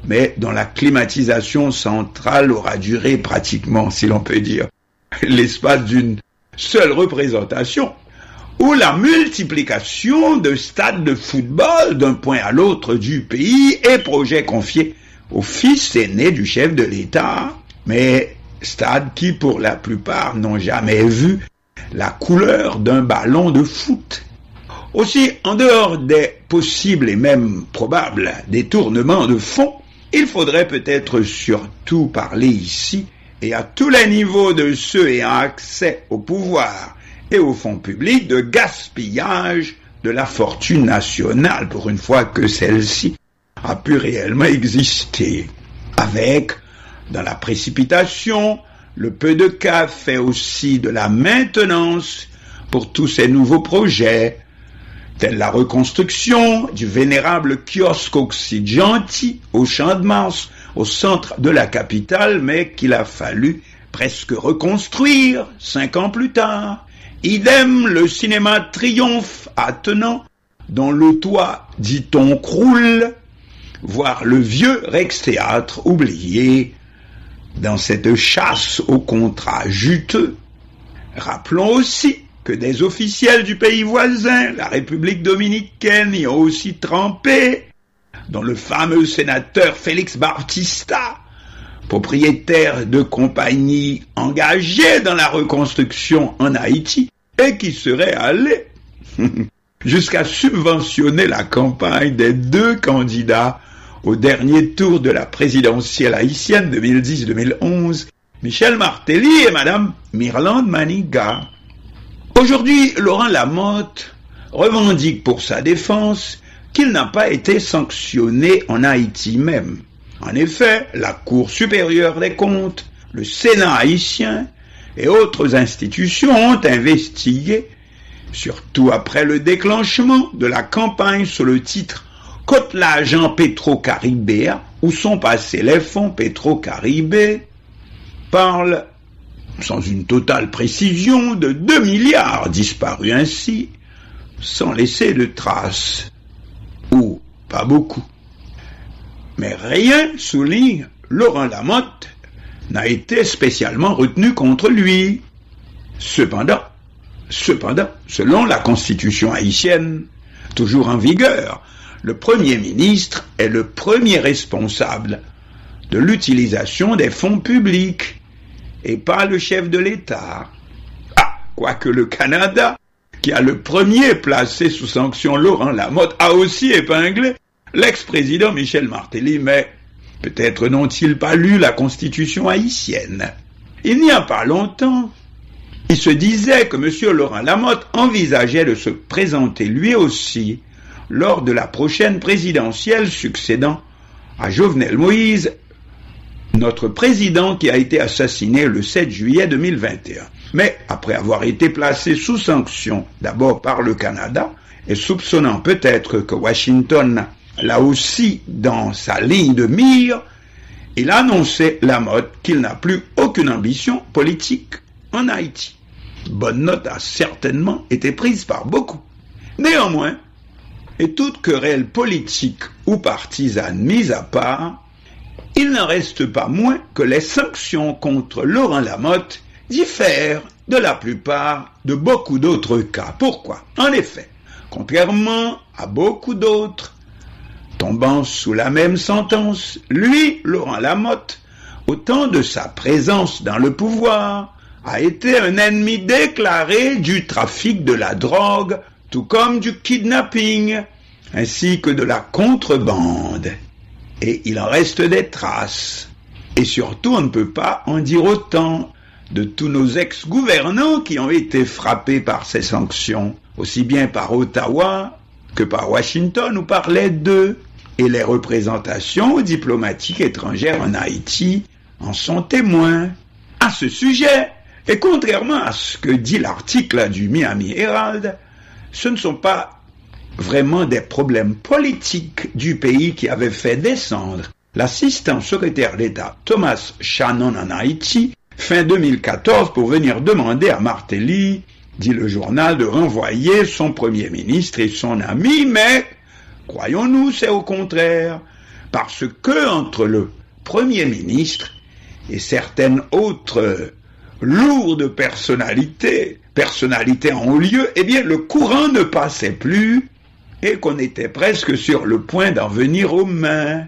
mais dont la climatisation centrale aura duré pratiquement, si l'on peut dire, l'espace d'une seule représentation, ou la multiplication de stades de football d'un point à l'autre du pays et projets confiés au fils aîné du chef de l'État, mais stade qui pour la plupart n'ont jamais vu la couleur d'un ballon de foot. Aussi, en dehors des possibles et même probables détournements de fonds, il faudrait peut-être surtout parler ici et à tous les niveaux de ceux ayant accès au pouvoir et aux fonds publics de gaspillage de la fortune nationale pour une fois que celle-ci a pu réellement exister. Avec, dans la précipitation, le peu de cas fait aussi de la maintenance pour tous ces nouveaux projets, tels la reconstruction du vénérable kiosque gentil au Champ de Mars, au centre de la capitale, mais qu'il a fallu presque reconstruire cinq ans plus tard. Idem le cinéma Triomphe attenant, dont le toit, dit-on, croule, voir le vieux Rex Théâtre oublié dans cette chasse au contrat juteux. Rappelons aussi que des officiels du pays voisin, la République dominicaine, y ont aussi trempé, dont le fameux sénateur Félix Bartista, propriétaire de compagnies engagées dans la reconstruction en Haïti, et qui serait allé jusqu'à subventionner la campagne des deux candidats au dernier tour de la présidentielle haïtienne 2010-2011, Michel Martelly et Madame Mirland Maniga. Aujourd'hui, Laurent Lamotte revendique pour sa défense qu'il n'a pas été sanctionné en Haïti même. En effet, la Cour supérieure des comptes, le Sénat haïtien et autres institutions ont investigué, surtout après le déclenchement de la campagne sous le titre Côte l'agent Petro-Caribéa où sont passés les fonds pétro-caribés parle, sans une totale précision, de 2 milliards disparus ainsi, sans laisser de traces, ou pas beaucoup. Mais rien, souligne Laurent Lamotte, n'a été spécialement retenu contre lui. Cependant, cependant, selon la constitution haïtienne, toujours en vigueur, le Premier ministre est le premier responsable de l'utilisation des fonds publics et pas le chef de l'État. Ah, quoique le Canada, qui a le premier placé sous sanction Laurent Lamotte, a aussi épinglé l'ex-président Michel Martelly, mais peut-être n'ont-ils pas lu la constitution haïtienne. Il n'y a pas longtemps, il se disait que M. Laurent Lamotte envisageait de se présenter lui aussi lors de la prochaine présidentielle succédant à Jovenel Moïse, notre président qui a été assassiné le 7 juillet 2021. Mais après avoir été placé sous sanction d'abord par le Canada et soupçonnant peut-être que Washington l'a aussi dans sa ligne de mire, il a annoncé la mode qu'il n'a plus aucune ambition politique en Haïti. Bonne note a certainement été prise par beaucoup. Néanmoins, et toute querelle politique ou partisane mise à part, il n'en reste pas moins que les sanctions contre Laurent Lamotte diffèrent de la plupart de beaucoup d'autres cas. Pourquoi? En effet, contrairement à beaucoup d'autres, sous la même sentence, lui, Laurent Lamotte, au temps de sa présence dans le pouvoir, a été un ennemi déclaré du trafic de la drogue tout comme du kidnapping, ainsi que de la contrebande. Et il en reste des traces. Et surtout, on ne peut pas en dire autant de tous nos ex-gouvernants qui ont été frappés par ces sanctions, aussi bien par Ottawa que par Washington ou par les deux. Et les représentations diplomatiques étrangères en Haïti en sont témoins. À ce sujet, et contrairement à ce que dit l'article du Miami Herald, ce ne sont pas vraiment des problèmes politiques du pays qui avaient fait descendre l'assistant secrétaire d'État Thomas Shannon en Haïti fin 2014 pour venir demander à Martelly, dit le journal, de renvoyer son Premier ministre et son ami, mais croyons-nous, c'est au contraire, parce que entre le Premier ministre et certaines autres lourdes personnalités, personnalités en haut lieu, eh bien le courant ne passait plus et qu'on était presque sur le point d'en venir aux mains.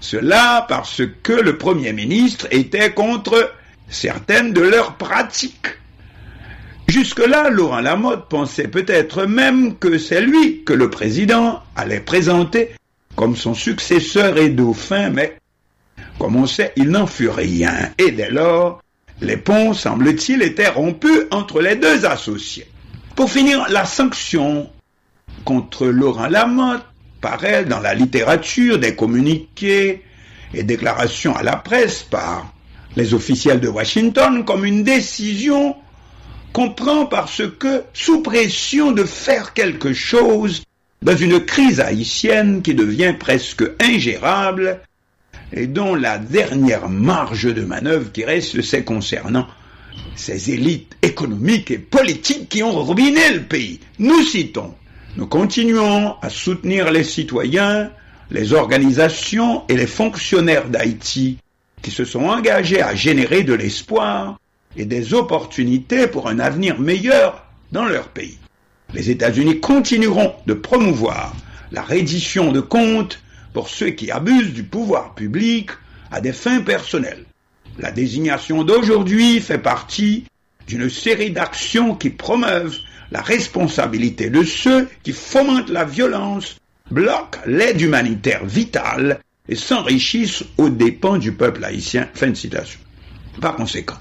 Cela parce que le Premier ministre était contre certaines de leurs pratiques. Jusque-là, Laurent Lamotte pensait peut-être même que c'est lui que le président allait présenter comme son successeur et dauphin, mais comme on sait, il n'en fut rien. Et dès lors, les ponts, semble-t-il, étaient rompus entre les deux associés. Pour finir, la sanction contre Laurent Lamotte paraît dans la littérature des communiqués et déclarations à la presse par les officiels de Washington comme une décision qu'on prend parce que, sous pression de faire quelque chose dans une crise haïtienne qui devient presque ingérable et dont la dernière marge de manœuvre qui reste, c'est concernant ces élites économiques et politiques qui ont ruiné le pays. Nous citons nous continuons à soutenir les citoyens, les organisations et les fonctionnaires d'Haïti qui se sont engagés à générer de l'espoir et des opportunités pour un avenir meilleur dans leur pays. Les États-Unis continueront de promouvoir la reddition de comptes pour ceux qui abusent du pouvoir public à des fins personnelles. La désignation d'aujourd'hui fait partie d'une série d'actions qui promeuvent la responsabilité de ceux qui fomentent la violence, bloquent l'aide humanitaire vitale et s'enrichissent aux dépens du peuple haïtien. Fin de citation. Par conséquent,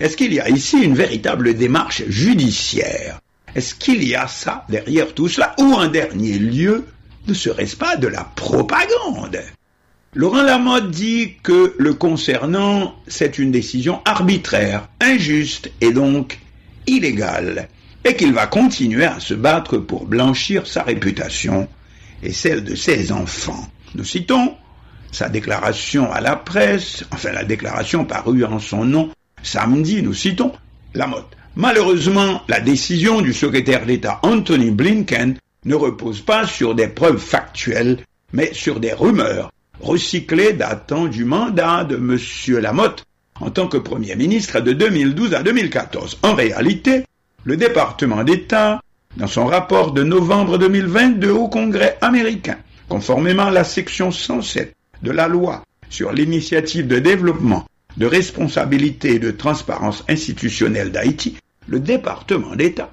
est-ce qu'il y a ici une véritable démarche judiciaire? Est-ce qu'il y a ça derrière tout cela Ou en dernier lieu, ne serait-ce pas de la propagande? Laurent Lamotte dit que le concernant, c'est une décision arbitraire, injuste et donc illégale et qu'il va continuer à se battre pour blanchir sa réputation et celle de ses enfants. Nous citons sa déclaration à la presse, enfin la déclaration parue en son nom samedi, nous citons Lamotte. Malheureusement, la décision du secrétaire d'État Anthony Blinken ne repose pas sur des preuves factuelles, mais sur des rumeurs recyclées datant du mandat de M. Lamotte en tant que Premier ministre de 2012 à 2014. En réalité, le département d'État, dans son rapport de novembre 2022 au Congrès américain, conformément à la section 107 de la loi sur l'initiative de développement, de responsabilité et de transparence institutionnelle d'Haïti, le département d'État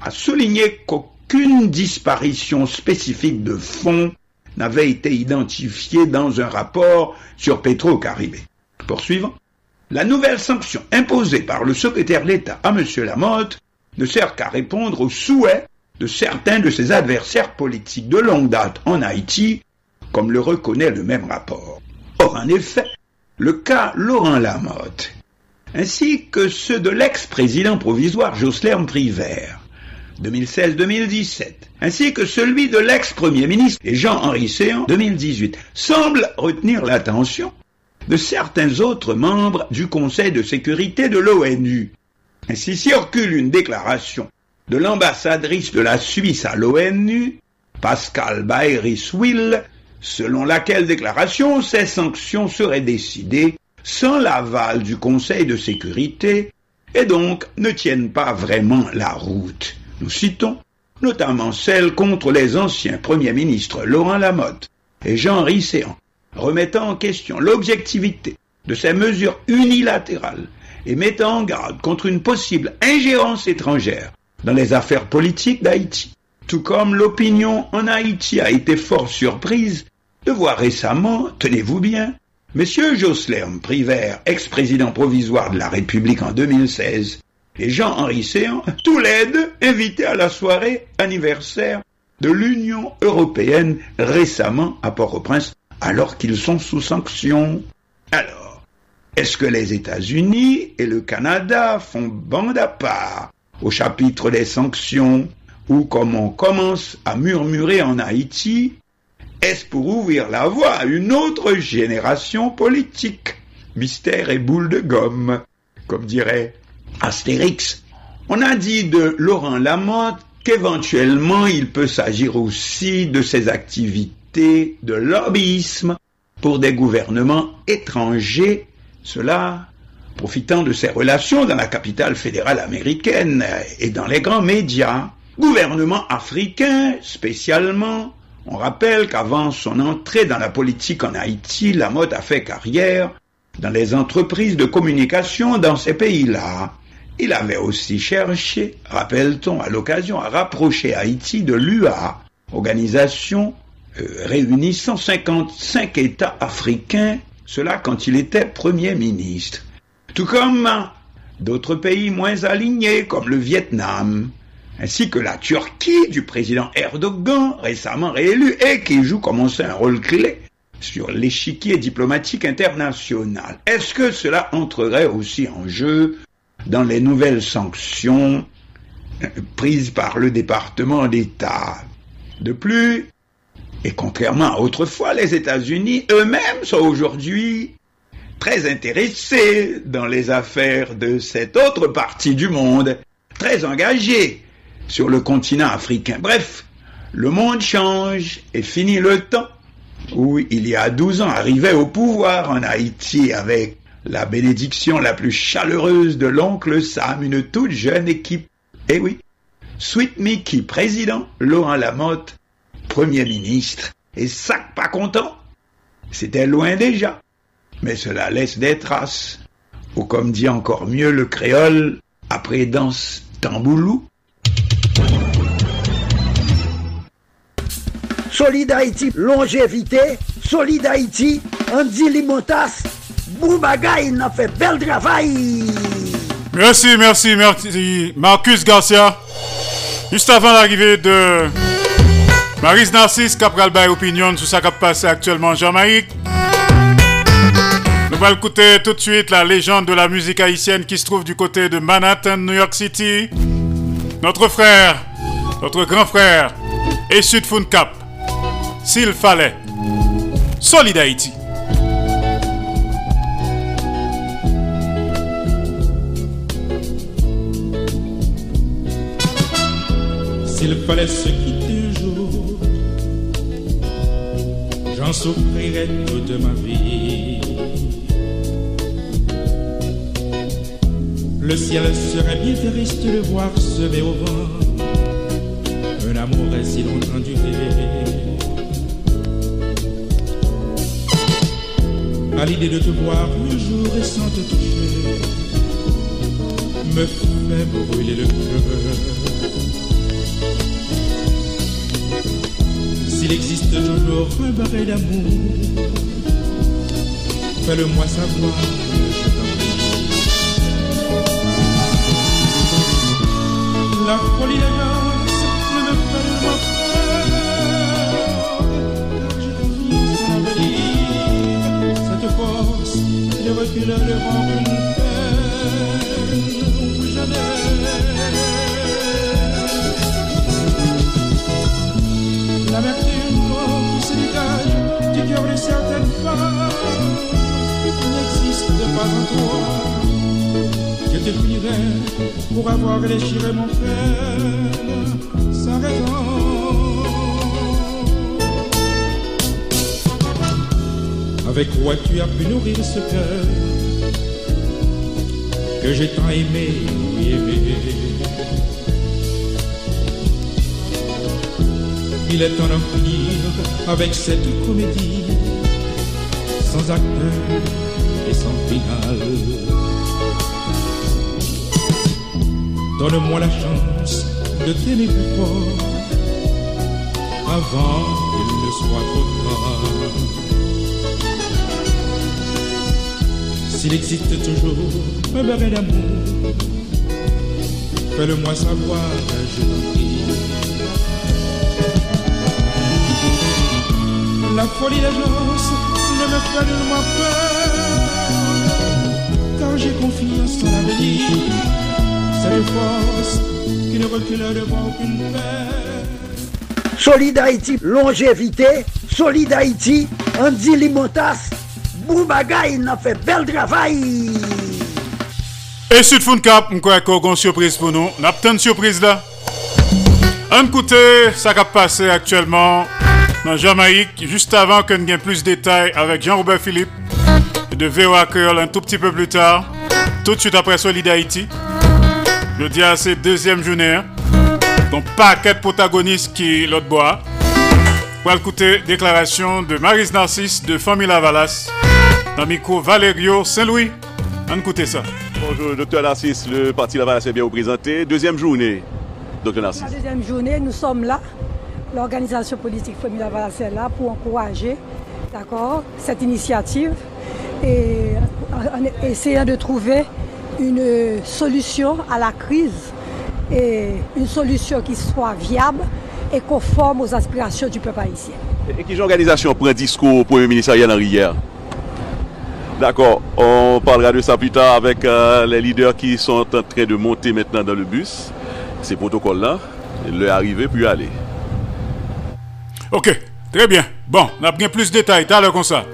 a souligné qu'aucune disparition spécifique de fonds n'avait été identifiée dans un rapport sur Petro-Caribé. Poursuivant, la nouvelle sanction imposée par le secrétaire d'État à M. Lamotte ne sert qu'à répondre aux souhaits de certains de ses adversaires politiques de longue date en Haïti, comme le reconnaît le même rapport. Or, en effet, le cas Laurent Lamotte, ainsi que ceux de l'ex-président provisoire Jocelyn Privert, 2016-2017, ainsi que celui de l'ex-premier ministre Jean-Henri Séan, 2018, semblent retenir l'attention de certains autres membres du Conseil de sécurité de l'ONU. Ainsi circule une déclaration de l'ambassadrice de la Suisse à l'ONU, Pascal Bayris-Will, selon laquelle déclaration ces sanctions seraient décidées sans l'aval du Conseil de sécurité et donc ne tiennent pas vraiment la route. Nous citons notamment celles contre les anciens premiers ministres Laurent Lamotte et Jean Risséan, remettant en question l'objectivité de ces mesures unilatérales et mettant en garde contre une possible ingérence étrangère dans les affaires politiques d'Haïti. Tout comme l'opinion en Haïti a été fort surprise de voir récemment, tenez-vous bien, M. Jocelyn Privert, ex-président provisoire de la République en 2016, et Jean-Henri Séan, tous les deux invités à la soirée anniversaire de l'Union européenne récemment à Port-au-Prince, alors qu'ils sont sous sanction. Alors, est-ce que les États-Unis et le Canada font bande à part au chapitre des sanctions, ou comme on commence à murmurer en Haïti, est-ce pour ouvrir la voie à une autre génération politique? Mystère et boule de gomme, comme dirait Astérix. On a dit de Laurent Lamotte qu'éventuellement il peut s'agir aussi de ses activités de lobbyisme pour des gouvernements étrangers, cela profitant de ses relations dans la capitale fédérale américaine et dans les grands médias. Gouvernement africain spécialement, on rappelle qu'avant son entrée dans la politique en Haïti, Lamotte a fait carrière dans les entreprises de communication dans ces pays-là. Il avait aussi cherché, rappelle-t-on à l'occasion, à rapprocher Haïti de l'UA, organisation euh, réunissant 55 États africains, cela quand il était Premier ministre. Tout comme d'autres pays moins alignés comme le Vietnam, ainsi que la Turquie du président Erdogan, récemment réélu, et qui joue comme on sait un rôle clé sur l'échiquier diplomatique international. Est-ce que cela entrerait aussi en jeu dans les nouvelles sanctions euh, prises par le département d'État? De plus, et contrairement à autrefois, les États-Unis eux-mêmes sont aujourd'hui très intéressés dans les affaires de cette autre partie du monde, très engagés sur le continent africain. Bref, le monde change et finit le temps où il y a 12 ans arrivait au pouvoir en Haïti avec la bénédiction la plus chaleureuse de l'oncle Sam, une toute jeune équipe. Eh oui, Sweet Mickey, président, Laurent Lamotte, premier ministre, et sac pas content. C'était loin déjà, mais cela laisse des traces. Ou comme dit encore mieux le créole, après danse tamboulou, Solid Haïti, longévité, Solid Haïti, Andy Limotas, Boubagaï, n'a fait bel travail. Merci, merci, merci, Marcus Garcia. Juste avant l'arrivée de Maris Narcisse, Capral Bay Opinion sur ce qui passe actuellement en Jamaïque. Nous allons écouter tout de suite la légende de la musique haïtienne qui se trouve du côté de Manhattan, New York City. Notre frère, notre grand frère, et Sud Cap s'il fallait. Solid S'il fallait se quitter un j'en souffrirais toute ma vie. Le ciel serait bien triste de voir se au vent un amour si longtemps duré. À l'idée de te voir un jour et sans te toucher, me fait brûler le cœur. S'il existe toujours un barré d'amour, fais-le-moi savoir. La folie ne recule devant une plus jamais. L'amertume qui se dégage du cœur de certaines femmes n'existe pas en toi. Je te prierai pour avoir déchiré mon cœur sans raison. Avec quoi tu as pu nourrir ce cœur que j'ai tant aimé, oui aimé. Il est temps d'en finir avec cette comédie sans acteur et sans finale. Donne-moi la chance de t'aimer plus fort avant qu'il ne soit trop tard. S'il existe toujours un barré d'amour, fais-le-moi savoir, je t'en prie. La folie d'agence ne me fait de moi peur, car j'ai confiance en l'avenir. C'est une force qui ne recule devant aucune peine. Solid Haïti, longévité. Solid Haïti, Andy Limotas. Boubagaï, n'a fait bel travail. Et Sud Fun Cap, on croit qu'on a une surprise pour nous. On a une surprise là. On écoute ça qui a passé actuellement dans Jamaïque, juste avant qu'on ait plus de détails avec Jean-Robert Philippe de VOA Creole un tout petit peu plus tard, tout de suite après Solid Haïti. Je dis à ces deuxième journée, donc paquet de protagonistes qui l'autre bois. Pour écouter déclaration de Maris Narcisse de Famille Lavalas micro Valerio Saint-Louis. On écoute ça. Bonjour, docteur Narcisse, le parti Lavalas est bien représenté. Deuxième journée, docteur Narcisse. La deuxième journée, nous sommes là. L'organisation politique Famille Lavalas est là pour encourager d'accord, cette initiative et en essayant de trouver une solution à la crise et une solution qui soit viable et conforme aux aspirations du peuple haïtien. Et qui organisation prend discours au Premier ministre Ariel Henry hier? D'accord, on parlera de ça plus tard avec euh, les leaders qui sont en train de monter maintenant dans le bus. Ces protocoles-là, leur arriver puis aller. Ok, très bien. Bon, on a bien plus de détails, t'as l'air comme ça.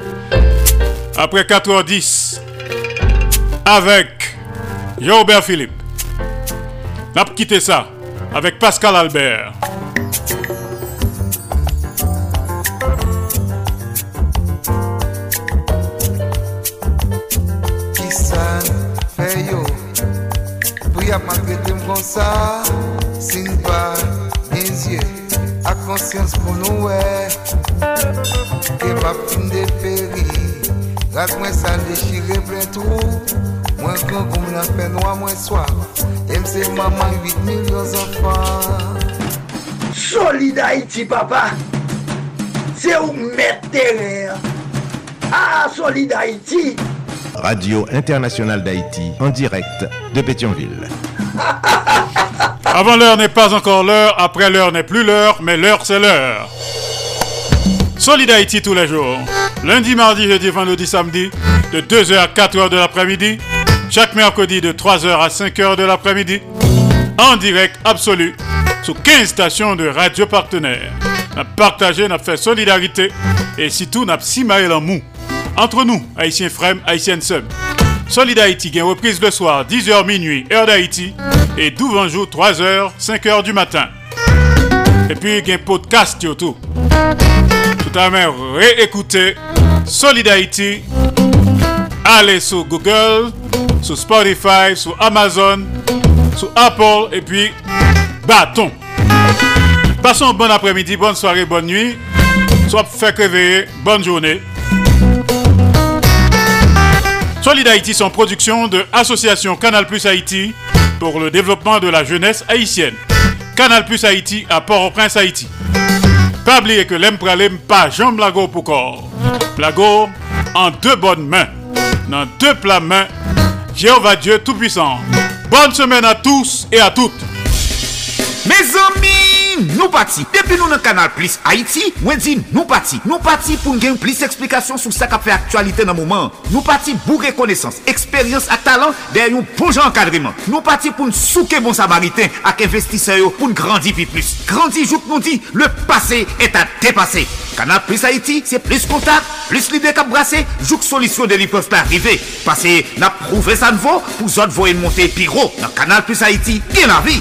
Après 4h10, avec Jean-Robert Philippe, on a quitté ça avec Pascal Albert. Sa Sin pa gen zye A konsyans pou nou we Ke pa fin de peri Rat mwen sa dechire plen tou Mwen kon koum la fè noa mwen swa Em se maman 8 milyon zanfan Solid Haïti, papa. C'est où mettre terrain. Ah, Solid Haïti. Radio Internationale d'Haïti, en direct de Pétionville. Avant l'heure n'est pas encore l'heure, après l'heure n'est plus l'heure, mais l'heure c'est l'heure. Solid Haïti tous les jours. Lundi, mardi, jeudi, vendredi, samedi, de 2h à 4h de l'après-midi. Chaque mercredi de 3h à 5h de l'après-midi. En direct absolu sur 15 stations de radio partenaires. N'a partagé, n'a fait solidarité et surtout n'a si en mou. Entre nous, Haïtiens Frem, Haïtiens Sub. Solid Haïti gagne reprise le soir, 10h minuit, heure d'Haïti, et 12 jour, 3h, 5h du matin. Et puis, il y a un podcast tout. Tout à l'heure, réécoutez Solid. Allez sur Google, sur Spotify, sur Amazon, sur Apple et puis bâton. Passons un bon après-midi, bonne soirée, bonne nuit. Soit fait réveiller, bonne journée. Solid Haïti sont production de Association Canal Plus Haïti pour le développement de la jeunesse haïtienne. Canal Plus Haïti à Port-au-Prince, Haïti. Pas oublier que l'aime pralem pas Jean Blago pour corps. Blago en deux bonnes mains. Dans deux plats mains. Jéhovah Dieu Tout-Puissant. Bonne semaine à tous et à toutes. Mes amis, nou pati. Depi nou nan kanal Plus Haiti, mwen di nou pati. Nou pati pou n gen plis eksplikasyon sou sa ka fe aktualite nan mouman. Nou pati pou rekonesans, eksperyans ak talan der yon poujan kadriman. Nou pati pou n souke bon samariten ak investiseyo pou n grandi pi plus. Grandi jouk nou di, le pase et a depase. Kanal Plus Haiti, se plis kontak, plis lide kap brase, jouk solisyon de li peuf pa rive. Pase na prouve sa nvo pou zot voyen monte pi ro. Nan kanal Plus Haiti, gen la vi.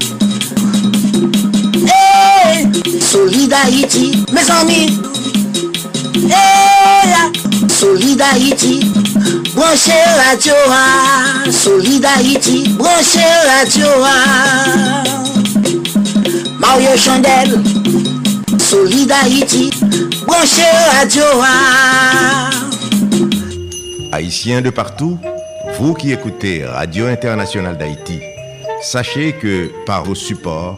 Solid Haïti, mes amis. Solid Haïti, branchez radio. Solid Haïti, branchez radio. Mario Chandel, Solid Haïti, branchez radio. Haïtiens de partout, vous qui écoutez Radio Internationale d'Haïti, sachez que par vos supports,